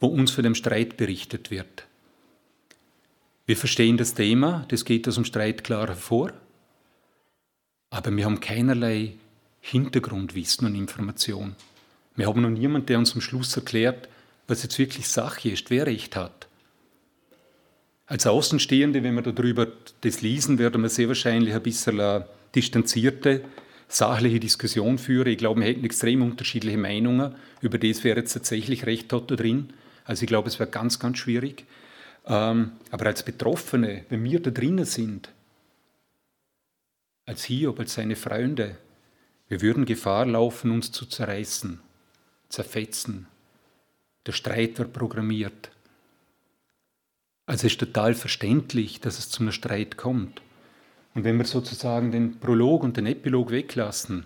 wo uns von dem Streit berichtet wird. Wir verstehen das Thema, das geht aus dem Streit klar hervor, aber wir haben keinerlei Hintergrundwissen und Information. Wir haben noch niemanden, der uns am Schluss erklärt, was jetzt wirklich Sache ist, wer Recht hat. Als Außenstehende, wenn wir darüber das lesen, werden wir sehr wahrscheinlich ein bisschen eine distanzierte, sachliche Diskussion führen. Ich glaube, wir hätten extrem unterschiedliche Meinungen über das, wer jetzt tatsächlich Recht da drin. Also ich glaube, es wäre ganz, ganz schwierig. Ähm, aber als Betroffene, wenn wir da drinnen sind, als Hiob, als seine Freunde, wir würden Gefahr laufen, uns zu zerreißen, zerfetzen. Der Streit wird programmiert. Also es ist total verständlich, dass es zu einem Streit kommt. Und wenn wir sozusagen den Prolog und den Epilog weglassen,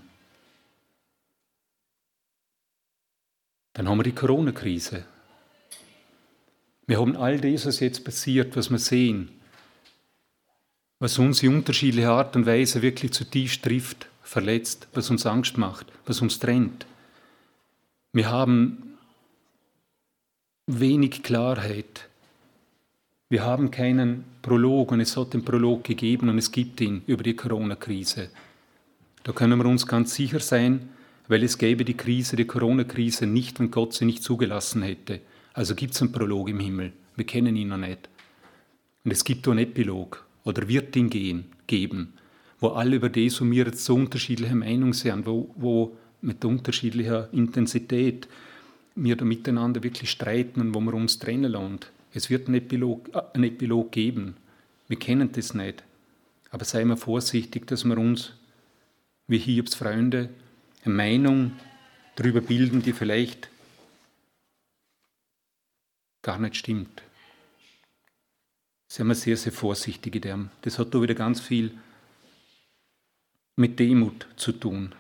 dann haben wir die Corona-Krise. Wir haben all das, was jetzt passiert, was wir sehen, was uns in unterschiedlicher Art und Weise wirklich zutiefst trifft, verletzt, was uns Angst macht, was uns trennt. Wir haben wenig Klarheit Wir haben keinen Prolog und es hat den Prolog gegeben und es gibt ihn über die Corona-Krise. Da können wir uns ganz sicher sein, weil es gäbe die Krise, die Corona-Krise nicht, wenn Gott sie nicht zugelassen hätte. Also gibt es einen Prolog im Himmel. Wir kennen ihn noch nicht. Und es gibt auch einen Epilog oder wird ihn gehen, geben, wo alle über das und mir jetzt so unterschiedliche Meinung sind, wo, wo mit unterschiedlicher Intensität wir da miteinander wirklich streiten und wo wir uns trennen lassen. Es wird einen Epilog, einen Epilog geben. Wir kennen das nicht. Aber seien wir vorsichtig, dass wir uns, wie Hiobs Freunde, eine Meinung darüber bilden, die vielleicht gar nicht stimmt. Seien wir sehr, sehr vorsichtig in dem. Das hat da wieder ganz viel mit Demut zu tun.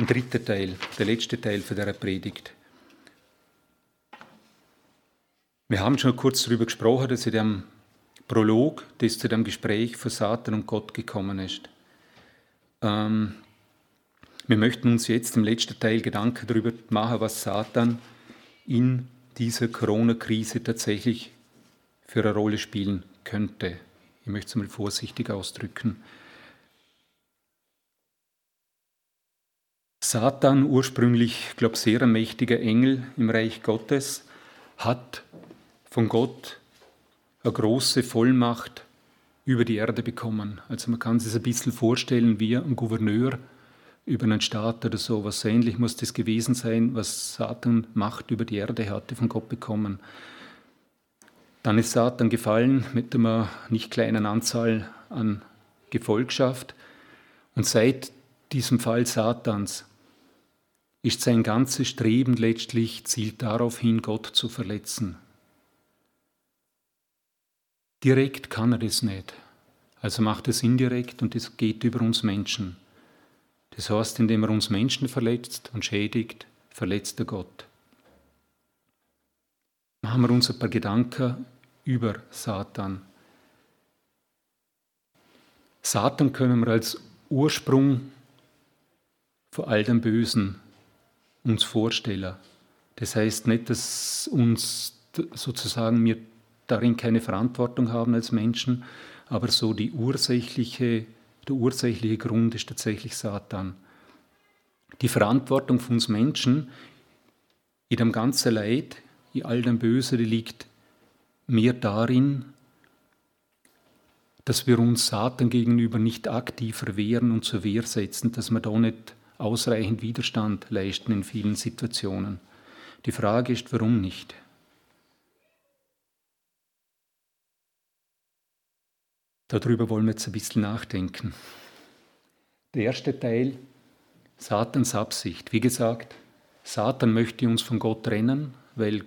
Ein dritter Teil, der letzte Teil von der Predigt. Wir haben schon kurz darüber gesprochen, dass in dem Prolog, das zu dem Gespräch von Satan und Gott gekommen ist. Ähm, wir möchten uns jetzt im letzten Teil Gedanken darüber machen, was Satan in dieser Corona-Krise tatsächlich für eine Rolle spielen könnte. Ich möchte es mal vorsichtig ausdrücken. Satan, ursprünglich, glaube ich, sehr ein mächtiger Engel im Reich Gottes, hat von Gott eine große Vollmacht über die Erde bekommen. Also man kann sich ein bisschen vorstellen wie ein Gouverneur über einen Staat oder so. Was ähnlich muss das gewesen sein, was Satan Macht über die Erde hatte, von Gott bekommen. Dann ist Satan gefallen mit einer nicht kleinen Anzahl an Gefolgschaft. Und seit diesem Fall Satans ist sein ganzes Streben letztlich zielt darauf hin, Gott zu verletzen. Direkt kann er das nicht. Also macht es indirekt und es geht über uns Menschen. Das heißt, indem er uns Menschen verletzt und schädigt, verletzt er Gott machen wir uns ein paar Gedanken über Satan. Satan können wir als Ursprung vor all dem Bösen uns vorstellen. Das heißt nicht, dass uns sozusagen wir darin keine Verantwortung haben als Menschen, aber so die ursächliche, der ursächliche Grund ist tatsächlich Satan. Die Verantwortung von uns Menschen in dem ganzen Leid, all dem Böse, die liegt mehr darin, dass wir uns Satan gegenüber nicht aktiver wehren und zur Wehr setzen, dass wir da nicht ausreichend Widerstand leisten in vielen Situationen. Die Frage ist, warum nicht? Darüber wollen wir jetzt ein bisschen nachdenken. Der erste Teil, Satans Absicht. Wie gesagt, Satan möchte uns von Gott trennen, weil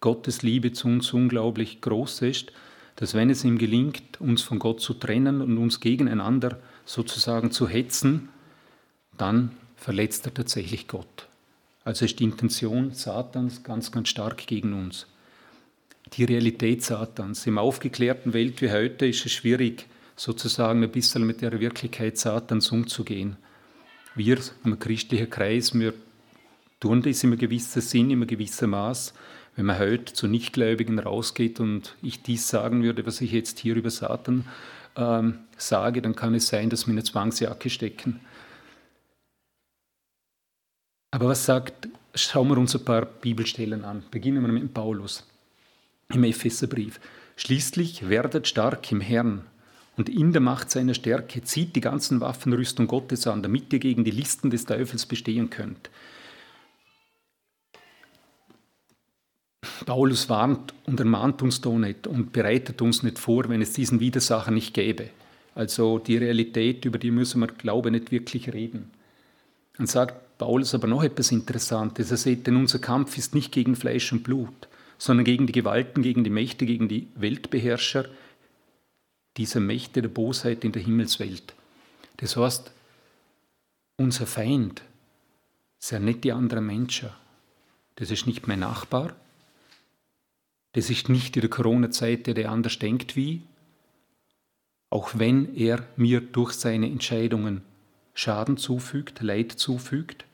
Gottes Liebe zu uns unglaublich groß ist, dass wenn es ihm gelingt, uns von Gott zu trennen und uns gegeneinander sozusagen zu hetzen, dann verletzt er tatsächlich Gott. Also ist die Intention Satans ganz, ganz stark gegen uns. Die Realität Satans. Im aufgeklärten Welt wie heute ist es schwierig, sozusagen ein bisschen mit der Wirklichkeit Satans umzugehen. Wir im christlichen Kreis, wir tun das in einem gewissen Sinn, in einem gewissen Maß, wenn man heute zu Nichtgläubigen rausgeht und ich dies sagen würde, was ich jetzt hier über Satan ähm, sage, dann kann es sein, dass wir eine Zwangsjacke stecken. Aber was sagt, schauen wir uns ein paar Bibelstellen an. Beginnen wir mit Paulus im Epheserbrief. Schließlich werdet stark im Herrn und in der Macht seiner Stärke zieht die ganzen Waffenrüstung Gottes an, damit ihr gegen die Listen des Teufels bestehen könnt. Paulus warnt und ermahnt uns da nicht und bereitet uns nicht vor, wenn es diesen Widersacher nicht gäbe. Also die Realität, über die müssen wir, glaube ich, nicht wirklich reden. Dann sagt Paulus aber noch etwas Interessantes. Er sagt, denn unser Kampf ist nicht gegen Fleisch und Blut, sondern gegen die Gewalten, gegen die Mächte, gegen die Weltbeherrscher dieser Mächte der Bosheit in der Himmelswelt. Das heißt, unser Feind ja nicht die anderen Menschen. Das ist nicht mein Nachbar, das ist nicht in der Corona-Zeit der, der anders denkt wie, auch wenn er mir durch seine Entscheidungen Schaden zufügt, Leid zufügt.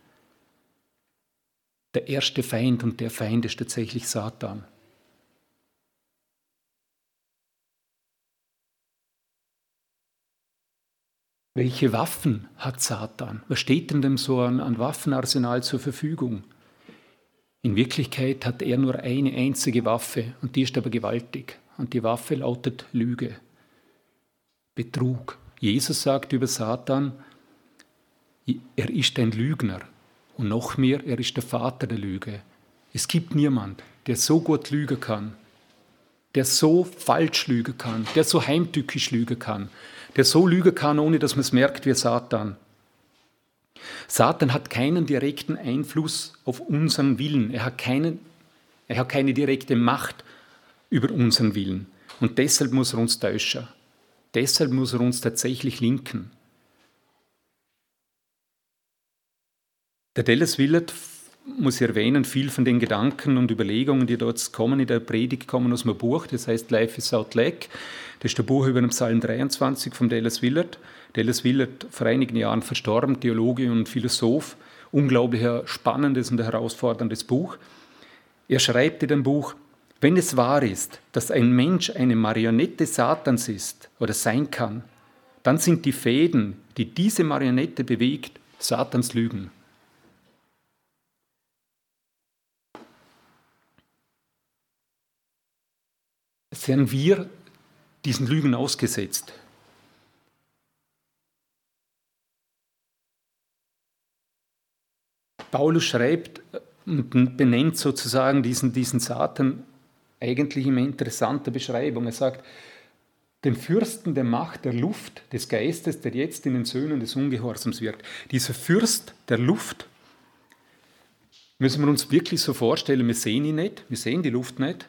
Der erste Feind und der Feind ist tatsächlich Satan. Welche Waffen hat Satan? Was steht denn dem so an, an Waffenarsenal zur Verfügung? In Wirklichkeit hat er nur eine einzige Waffe und die ist aber gewaltig. Und die Waffe lautet Lüge, Betrug. Jesus sagt über Satan, er ist ein Lügner und noch mehr, er ist der Vater der Lüge. Es gibt niemand, der so gut lügen kann, der so falsch lügen kann, der so heimtückisch lügen kann, der so lügen kann, ohne dass man es merkt, wie Satan. Satan hat keinen direkten Einfluss auf unseren Willen. Er hat, keinen, er hat keine direkte Macht über unseren Willen. Und deshalb muss er uns täuschen. Deshalb muss er uns tatsächlich linken. Der Dallas Willard, muss ich erwähnen, viel von den Gedanken und Überlegungen, die dort kommen in der Predigt, kommen aus meinem Buch, das heißt Life is Out Lake. Das ist der Buch über den Psalm 23 von Dallas Willard. Dallas Willard, vor einigen Jahren verstorben, Theologe und Philosoph. Unglaublich spannendes und herausforderndes Buch. Er schreibt in dem Buch, wenn es wahr ist, dass ein Mensch eine Marionette Satans ist oder sein kann, dann sind die Fäden, die diese Marionette bewegt, Satans Lügen. Wären wir diesen Lügen ausgesetzt? Paulus schreibt und benennt sozusagen diesen, diesen Satan eigentlich eine interessante Beschreibung. Er sagt, dem Fürsten der Macht der Luft, des Geistes, der jetzt in den Söhnen des Ungehorsams wirkt. Dieser Fürst der Luft, müssen wir uns wirklich so vorstellen, wir sehen ihn nicht, wir sehen die Luft nicht,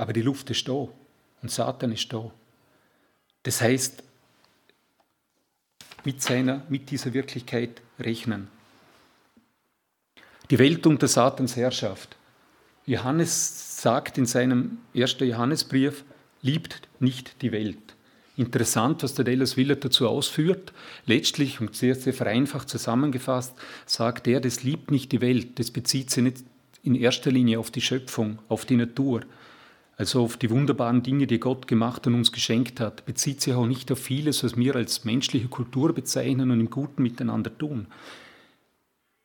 aber die Luft ist da und Satan ist da. Das heißt, mit, seiner, mit dieser Wirklichkeit rechnen. Die Welt unter Satans Herrschaft. Johannes sagt in seinem ersten Johannesbrief, liebt nicht die Welt. Interessant, was der Dallas Willard dazu ausführt. Letztlich und sehr, sehr vereinfacht zusammengefasst, sagt er, das liebt nicht die Welt. Das bezieht sich nicht in erster Linie auf die Schöpfung, auf die Natur, also auf die wunderbaren Dinge, die Gott gemacht und uns geschenkt hat, bezieht sich auch nicht auf vieles, was wir als menschliche Kultur bezeichnen und im Guten miteinander tun.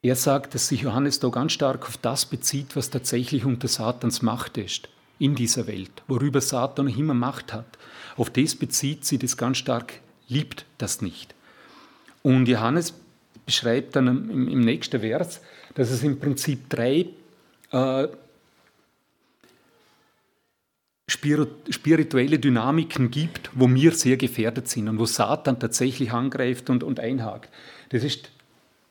Er sagt, dass sich Johannes da ganz stark auf das bezieht, was tatsächlich unter Satans Macht ist in dieser Welt, worüber Satan noch immer Macht hat. Auf das bezieht sie das ganz stark, liebt das nicht. Und Johannes beschreibt dann im, im nächsten Vers, dass es im Prinzip drei äh, spirituelle Dynamiken gibt, wo wir sehr gefährdet sind und wo Satan tatsächlich angreift und, und einhakt. Das ist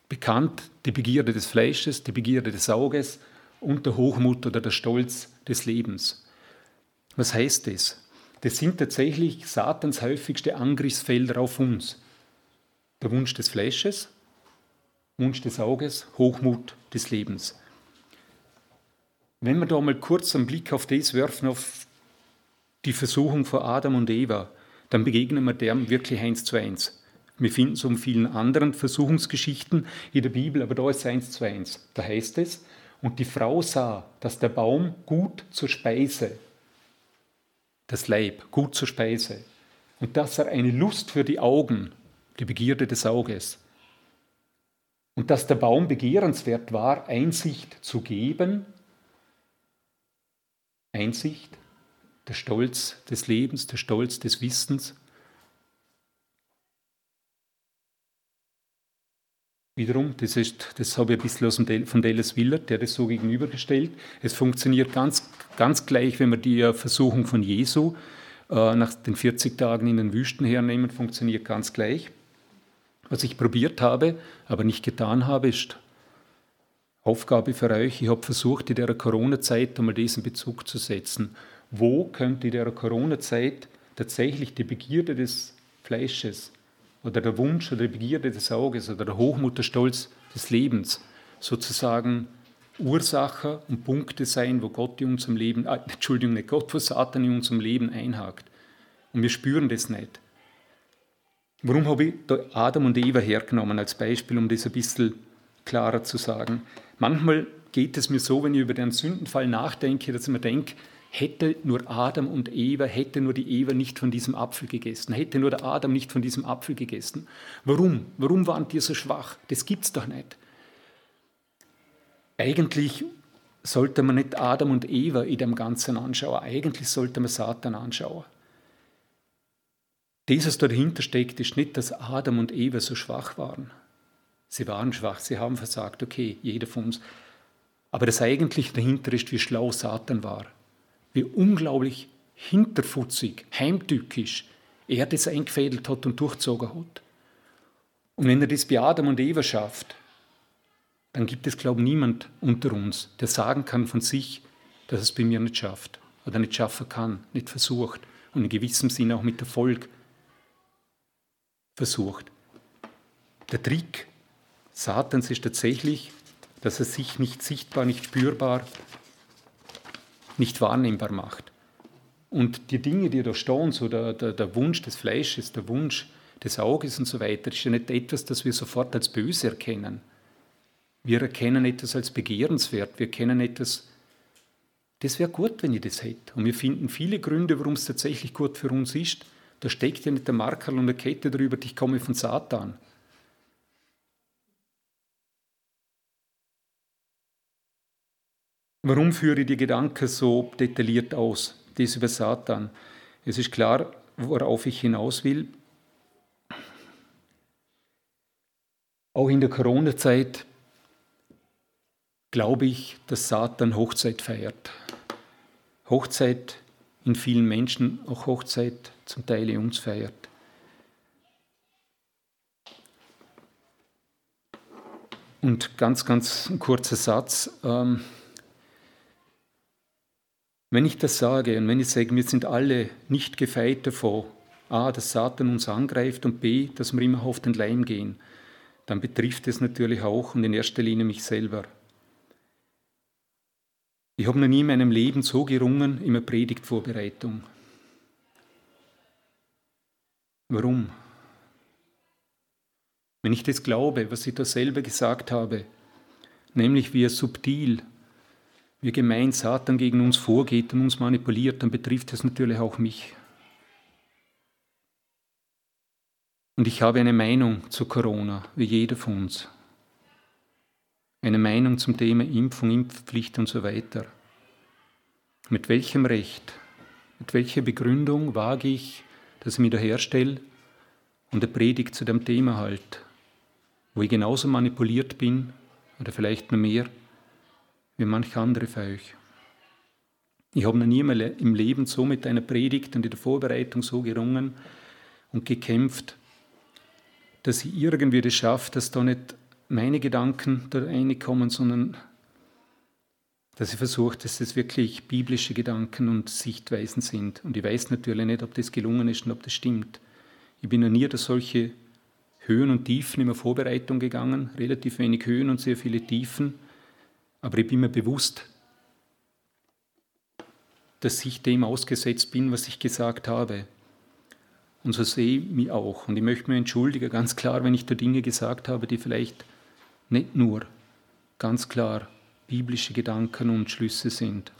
bekannt, die Begierde des Fleisches, die Begierde des Auges und der Hochmut oder der Stolz des Lebens. Was heißt das? Das sind tatsächlich Satans häufigste Angriffsfelder auf uns. Der Wunsch des Fleisches, Wunsch des Auges, Hochmut des Lebens. Wenn wir da mal kurz einen Blick auf das werfen, auf die Versuchung vor Adam und Eva, dann begegnen wir dem wirklich eins zu eins. Wir finden es um vielen anderen Versuchungsgeschichten in der Bibel, aber da ist es eins zu eins. Da heißt es, und die Frau sah, dass der Baum gut zur Speise, das Leib gut zur Speise, und dass er eine Lust für die Augen, die Begierde des Auges, und dass der Baum begehrenswert war, Einsicht zu geben, Einsicht der Stolz des Lebens, der Stolz des Wissens. Wiederum, das, ist, das habe ich ein bisschen aus dem, von Dallas Willard, der das so gegenübergestellt. Es funktioniert ganz, ganz gleich, wenn wir die Versuchung von Jesu äh, nach den 40 Tagen in den Wüsten hernehmen, funktioniert ganz gleich. Was ich probiert habe, aber nicht getan habe, ist Aufgabe für euch. Ich habe versucht, in der Corona-Zeit einmal diesen Bezug zu setzen wo könnte in der Corona-Zeit tatsächlich die Begierde des Fleisches oder der Wunsch oder die Begierde des Auges oder der Hochmut, der Stolz des Lebens sozusagen Ursache und Punkte sein, wo Gott in unserem Leben, äh, Entschuldigung, nicht Gott, wo Satan in unserem Leben einhakt. Und wir spüren das nicht. Warum habe ich da Adam und Eva hergenommen als Beispiel, um das ein bisschen klarer zu sagen? Manchmal geht es mir so, wenn ich über den Sündenfall nachdenke, dass ich mir denke, hätte nur Adam und Eva, hätte nur die Eva nicht von diesem Apfel gegessen, hätte nur der Adam nicht von diesem Apfel gegessen. Warum? Warum waren die so schwach? Das gibt's doch nicht. Eigentlich sollte man nicht Adam und Eva in dem Ganzen anschauen, eigentlich sollte man Satan anschauen. Das, was dahinter steckt, ist nicht, dass Adam und Eva so schwach waren. Sie waren schwach, sie haben versagt, okay, jeder von uns. Aber das Eigentliche dahinter ist, wie schlau Satan war. Wie unglaublich hinterfutzig, heimtückisch er das eingefädelt hat und durchzogen hat. Und wenn er das bei Adam und Eva schafft, dann gibt es, glaube ich, niemand unter uns, der sagen kann von sich, dass es bei mir nicht schafft oder nicht schaffen kann, nicht versucht und in gewissem Sinne auch mit Erfolg versucht. Der Trick Satans ist tatsächlich, dass er sich nicht sichtbar, nicht spürbar, nicht wahrnehmbar macht. Und die Dinge, die da stehen, so der, der, der Wunsch des Fleisches, der Wunsch des Auges und so weiter, ist ja nicht etwas, das wir sofort als böse erkennen. Wir erkennen etwas als begehrenswert, wir erkennen etwas, das wäre gut, wenn ich das hätte. Und wir finden viele Gründe, warum es tatsächlich gut für uns ist. Da steckt ja nicht der Markerl und der Kette drüber, ich komme von Satan. Warum führe ich die Gedanken so detailliert aus? Das über Satan. Es ist klar, worauf ich hinaus will. Auch in der Corona-Zeit glaube ich, dass Satan Hochzeit feiert. Hochzeit in vielen Menschen, auch Hochzeit zum Teil in uns feiert. Und ganz, ganz ein kurzer Satz. Ähm, wenn ich das sage und wenn ich sage, wir sind alle nicht gefeit davon, A, dass Satan uns angreift und B, dass wir immer auf den Leim gehen, dann betrifft es natürlich auch und in erster Linie mich selber. Ich habe noch nie in meinem Leben so gerungen in der Predigtvorbereitung. Warum? Wenn ich das glaube, was ich da selber gesagt habe, nämlich wie er subtil wie gemein Satan gegen uns vorgeht und uns manipuliert, dann betrifft es natürlich auch mich. Und ich habe eine Meinung zu Corona, wie jeder von uns. Eine Meinung zum Thema Impfung, Impfpflicht und so weiter. Mit welchem Recht, mit welcher Begründung wage ich, dass ich mich da herstelle und eine Predigt zu dem Thema halt, wo ich genauso manipuliert bin oder vielleicht noch mehr wie manch andere für euch. Ich habe noch nie im Leben so mit einer Predigt und in der Vorbereitung so gerungen und gekämpft, dass ich irgendwie das schaffe, dass da nicht meine Gedanken da reinkommen, sondern dass ich versuche, dass das wirklich biblische Gedanken und Sichtweisen sind. Und ich weiß natürlich nicht, ob das gelungen ist und ob das stimmt. Ich bin noch nie durch solche Höhen und Tiefen in der Vorbereitung gegangen, relativ wenig Höhen und sehr viele Tiefen. Aber ich bin mir bewusst, dass ich dem ausgesetzt bin, was ich gesagt habe. Und so sehe ich mich auch. Und ich möchte mich entschuldigen, ganz klar, wenn ich da Dinge gesagt habe, die vielleicht nicht nur ganz klar biblische Gedanken und Schlüsse sind.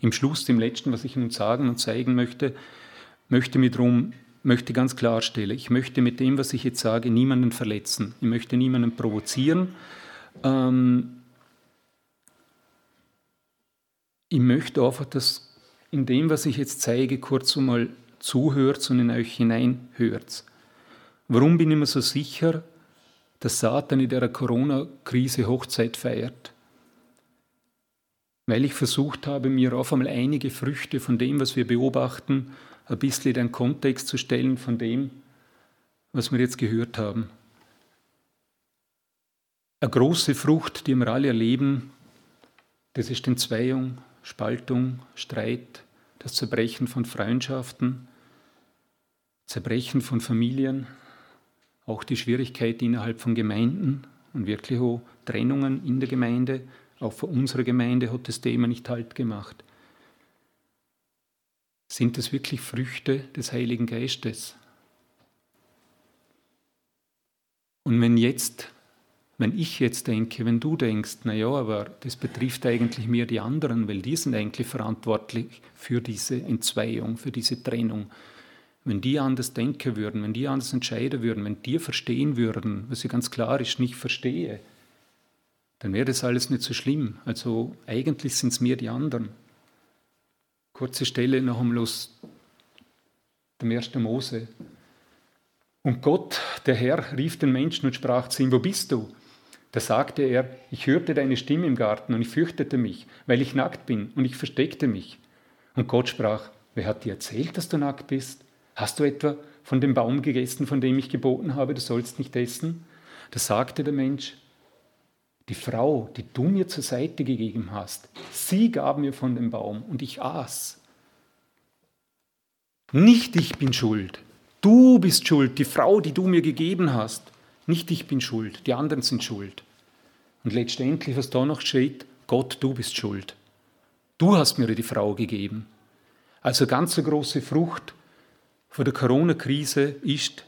Im Schluss, dem letzten, was ich nun sagen und zeigen möchte, möchte mir darum, möchte ganz klarstellen, ich möchte mit dem, was ich jetzt sage, niemanden verletzen. Ich möchte niemanden provozieren, ähm, ich möchte einfach, dass in dem, was ich jetzt zeige, kurz einmal zuhört und in euch hineinhört. Warum bin ich mir so sicher, dass Satan in der Corona-Krise Hochzeit feiert? Weil ich versucht habe, mir auf einmal einige Früchte von dem, was wir beobachten, ein bisschen in den Kontext zu stellen von dem, was wir jetzt gehört haben. Eine große Frucht, die wir alle erleben, das ist Entzweiung, Spaltung, Streit, das Zerbrechen von Freundschaften, Zerbrechen von Familien, auch die Schwierigkeit innerhalb von Gemeinden und wirklich auch Trennungen in der Gemeinde. Auch für unsere Gemeinde hat das Thema nicht Halt gemacht. Sind das wirklich Früchte des Heiligen Geistes? Und wenn jetzt wenn ich jetzt denke, wenn du denkst, naja, aber das betrifft eigentlich mehr die anderen, weil die sind eigentlich verantwortlich für diese Entzweiung, für diese Trennung. Wenn die anders denken würden, wenn die anders entscheiden würden, wenn die verstehen würden, was ich ganz klar ist, nicht verstehe, dann wäre das alles nicht so schlimm. Also eigentlich sind es mehr die anderen. Kurze Stelle noch am Los, dem 1. Mose. Und Gott, der Herr, rief den Menschen und sprach zu ihm, wo bist du? Da sagte er, ich hörte deine Stimme im Garten und ich fürchtete mich, weil ich nackt bin und ich versteckte mich. Und Gott sprach, wer hat dir erzählt, dass du nackt bist? Hast du etwa von dem Baum gegessen, von dem ich geboten habe, du sollst nicht essen? Da sagte der Mensch, die Frau, die du mir zur Seite gegeben hast, sie gab mir von dem Baum und ich aß. Nicht ich bin schuld. Du bist schuld, die Frau, die du mir gegeben hast. Nicht ich bin schuld, die anderen sind schuld. Und letztendlich, was da noch steht, Gott, du bist schuld. Du hast mir die Frau gegeben. Also ganz eine große Frucht vor der Corona-Krise ist,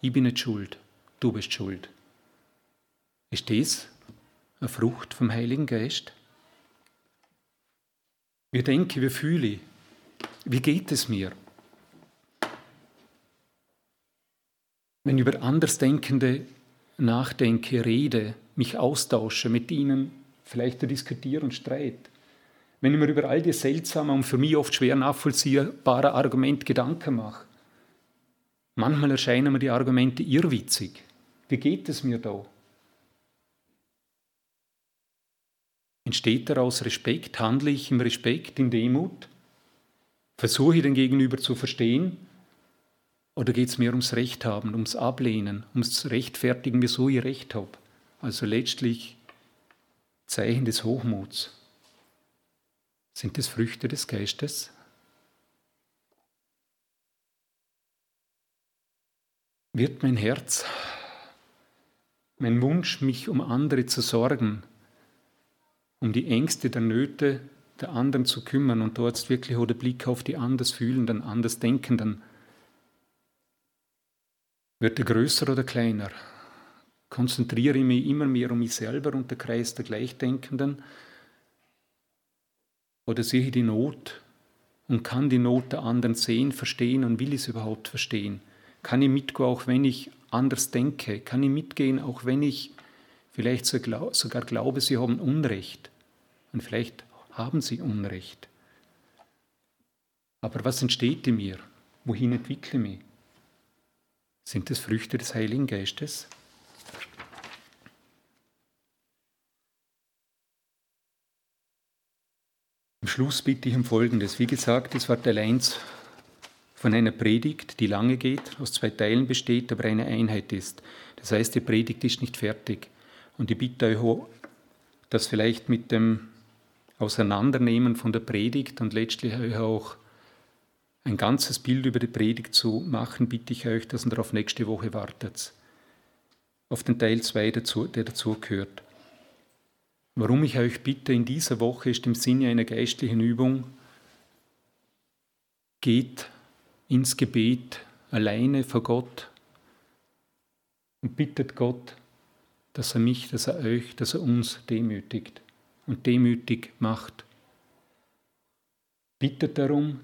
ich bin nicht schuld, du bist schuld. Ist das eine Frucht vom Heiligen Geist? Wie denke, wie fühle ich? Wie geht es mir? Wenn über Andersdenkende nachdenke, rede, mich austausche, mit ihnen vielleicht diskutiere und streite, wenn ich mir über all die seltsamen und für mich oft schwer nachvollziehbaren Argumente Gedanken mache, manchmal erscheinen mir die Argumente irrwitzig. Wie geht es mir da? Entsteht daraus Respekt? Handle ich im Respekt, in Demut? Versuche ich den Gegenüber zu verstehen oder geht es mehr ums Recht haben, ums Ablehnen, ums Rechtfertigen, wieso ich Recht habe? Also letztlich Zeichen des Hochmuts. Sind es Früchte des Geistes? Wird mein Herz, mein Wunsch, mich um andere zu sorgen, um die Ängste der Nöte der anderen zu kümmern und dort wirklich oder Blick auf die anders fühlenden, anders denkenden, wird er größer oder kleiner? Konzentriere ich mich immer mehr um mich selber und der Kreis der Gleichdenkenden? Oder sehe ich die Not und kann die Not der anderen sehen, verstehen und will ich es überhaupt verstehen? Kann ich mitgehen, auch wenn ich anders denke? Kann ich mitgehen, auch wenn ich vielleicht sogar glaube, sie haben Unrecht? Und vielleicht haben sie Unrecht. Aber was entsteht in mir? Wohin entwickle ich mich? Sind es Früchte des Heiligen Geistes? Am Schluss bitte ich um Folgendes. Wie gesagt, es war Teil 1 von einer Predigt, die lange geht, aus zwei Teilen besteht, aber eine Einheit ist. Das heißt, die Predigt ist nicht fertig. Und ich bitte euch, das vielleicht mit dem Auseinandernehmen von der Predigt und letztlich auch ein ganzes Bild über die Predigt zu machen, bitte ich euch, dass ihr darauf nächste Woche wartet. Auf den Teil 2, der dazu gehört. Warum ich euch bitte, in dieser Woche ist im Sinne einer geistlichen Übung, geht ins Gebet alleine vor Gott und bittet Gott, dass er mich, dass er euch, dass er uns demütigt und demütig macht. Bittet darum,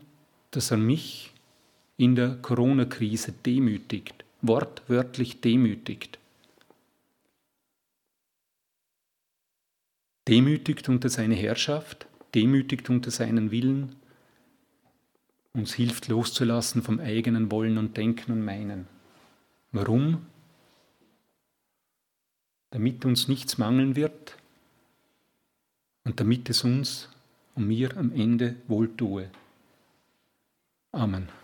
dass er mich in der Corona-Krise demütigt, wortwörtlich demütigt. Demütigt unter seine Herrschaft, demütigt unter seinen Willen, uns hilft loszulassen vom eigenen Wollen und Denken und Meinen. Warum? Damit uns nichts mangeln wird und damit es uns und mir am Ende wohltue. Amen.